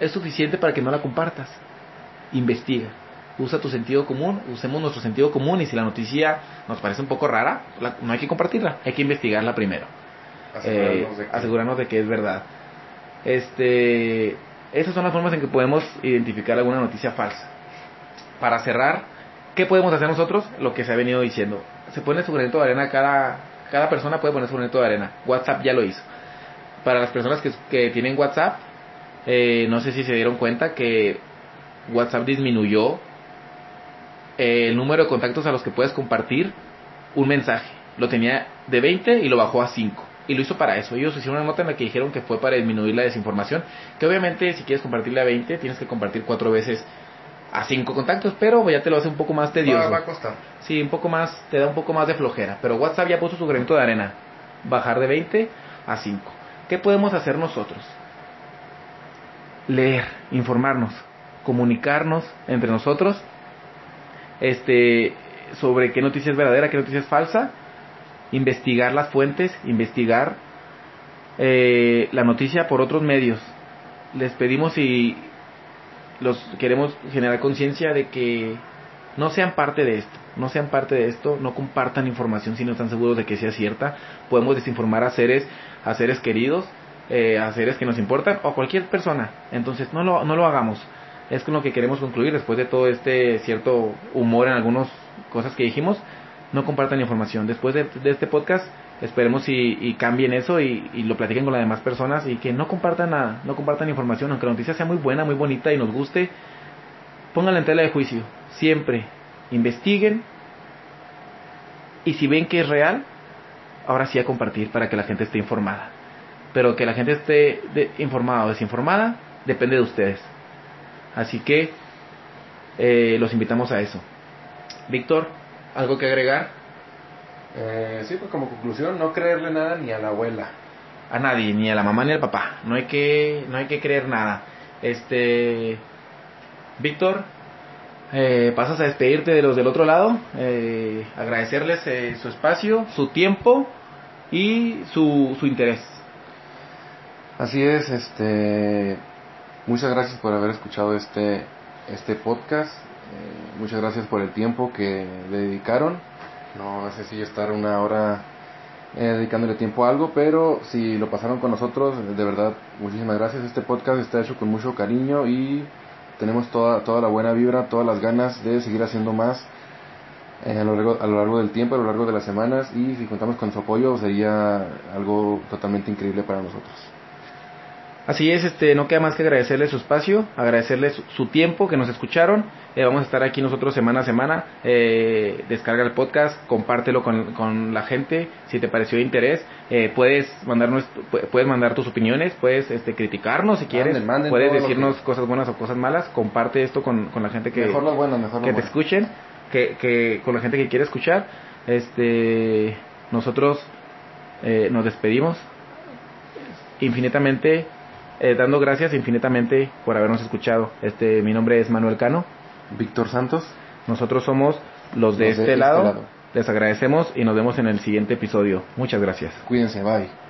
es suficiente para que no la compartas. Investiga. Usa tu sentido común, usemos nuestro sentido común y si la noticia nos parece un poco rara, no hay que compartirla, hay que investigarla primero. Asegurarnos, de que... asegurarnos de que es verdad. Este, esas son las formas en que podemos identificar alguna noticia falsa. Para cerrar, ¿Qué podemos hacer nosotros? Lo que se ha venido diciendo. Se pone su granito de arena, cada, cada persona puede poner su granito de arena. WhatsApp ya lo hizo. Para las personas que, que tienen WhatsApp, eh, no sé si se dieron cuenta que WhatsApp disminuyó el número de contactos a los que puedes compartir un mensaje. Lo tenía de 20 y lo bajó a 5. Y lo hizo para eso. Ellos hicieron una nota en la que dijeron que fue para disminuir la desinformación. Que obviamente si quieres compartirle a 20 tienes que compartir cuatro veces a cinco contactos, pero ya te lo hace un poco más tedioso. Va, a costar. Sí, un poco más, te da un poco más de flojera. Pero WhatsApp ya puso su granito de arena. Bajar de 20 a 5. ¿Qué podemos hacer nosotros? Leer, informarnos, comunicarnos entre nosotros este, sobre qué noticia es verdadera, qué noticia es falsa, investigar las fuentes, investigar eh, la noticia por otros medios. Les pedimos y los queremos generar conciencia de que no sean parte de esto, no sean parte de esto, no compartan información si no están seguros de que sea cierta. Podemos desinformar a seres, a seres queridos, eh, a seres que nos importan o a cualquier persona. Entonces no lo, no lo hagamos. Es con lo que queremos concluir después de todo este cierto humor en algunas cosas que dijimos. No compartan información. Después de este podcast esperemos y, cambien eso y, lo platiquen con las demás personas y que no compartan nada, no compartan información, aunque la noticia sea muy buena, muy bonita y nos guste, pónganla en tela de juicio, siempre investiguen y si ven que es real, ahora sí a compartir para que la gente esté informada. Pero que la gente esté informada o desinformada depende de ustedes. Así que eh, los invitamos a eso. Víctor, ¿algo que agregar? Eh, sí, pues como conclusión, no creerle nada ni a la abuela. A nadie, ni a la mamá ni al papá. No hay que, no hay que creer nada. Este, Víctor, eh, pasas a despedirte de los del otro lado, eh, agradecerles eh, su espacio, su tiempo y su, su interés. Así es, este, muchas gracias por haber escuchado este, este podcast. Eh, muchas gracias por el tiempo que le dedicaron no sé si estar una hora eh, dedicándole tiempo a algo, pero si lo pasaron con nosotros, de verdad, muchísimas gracias. Este podcast está hecho con mucho cariño y tenemos toda, toda la buena vibra, todas las ganas de seguir haciendo más eh, a, lo largo, a lo largo del tiempo, a lo largo de las semanas y si contamos con su apoyo sería algo totalmente increíble para nosotros. Así es, este, no queda más que agradecerles su espacio, agradecerles su, tiempo que nos escucharon. Eh, vamos a estar aquí nosotros semana a semana. Eh, descarga el podcast, compártelo con, con, la gente. Si te pareció de interés, eh, puedes mandarnos, puedes mandar tus opiniones, puedes este, criticarnos si quieres, puedes decirnos cosas buenas o cosas malas. Comparte esto con, con la gente que, mejor lo bueno, mejor que te escuchen, que, que con la gente que quiere escuchar. Este nosotros eh, nos despedimos infinitamente, eh, dando gracias infinitamente por habernos escuchado. Este, mi nombre es Manuel Cano. Víctor Santos. Nosotros somos los de, este, lado. Les agradecemos y nos vemos en el siguiente episodio. Muchas gracias. Cuídense, bye.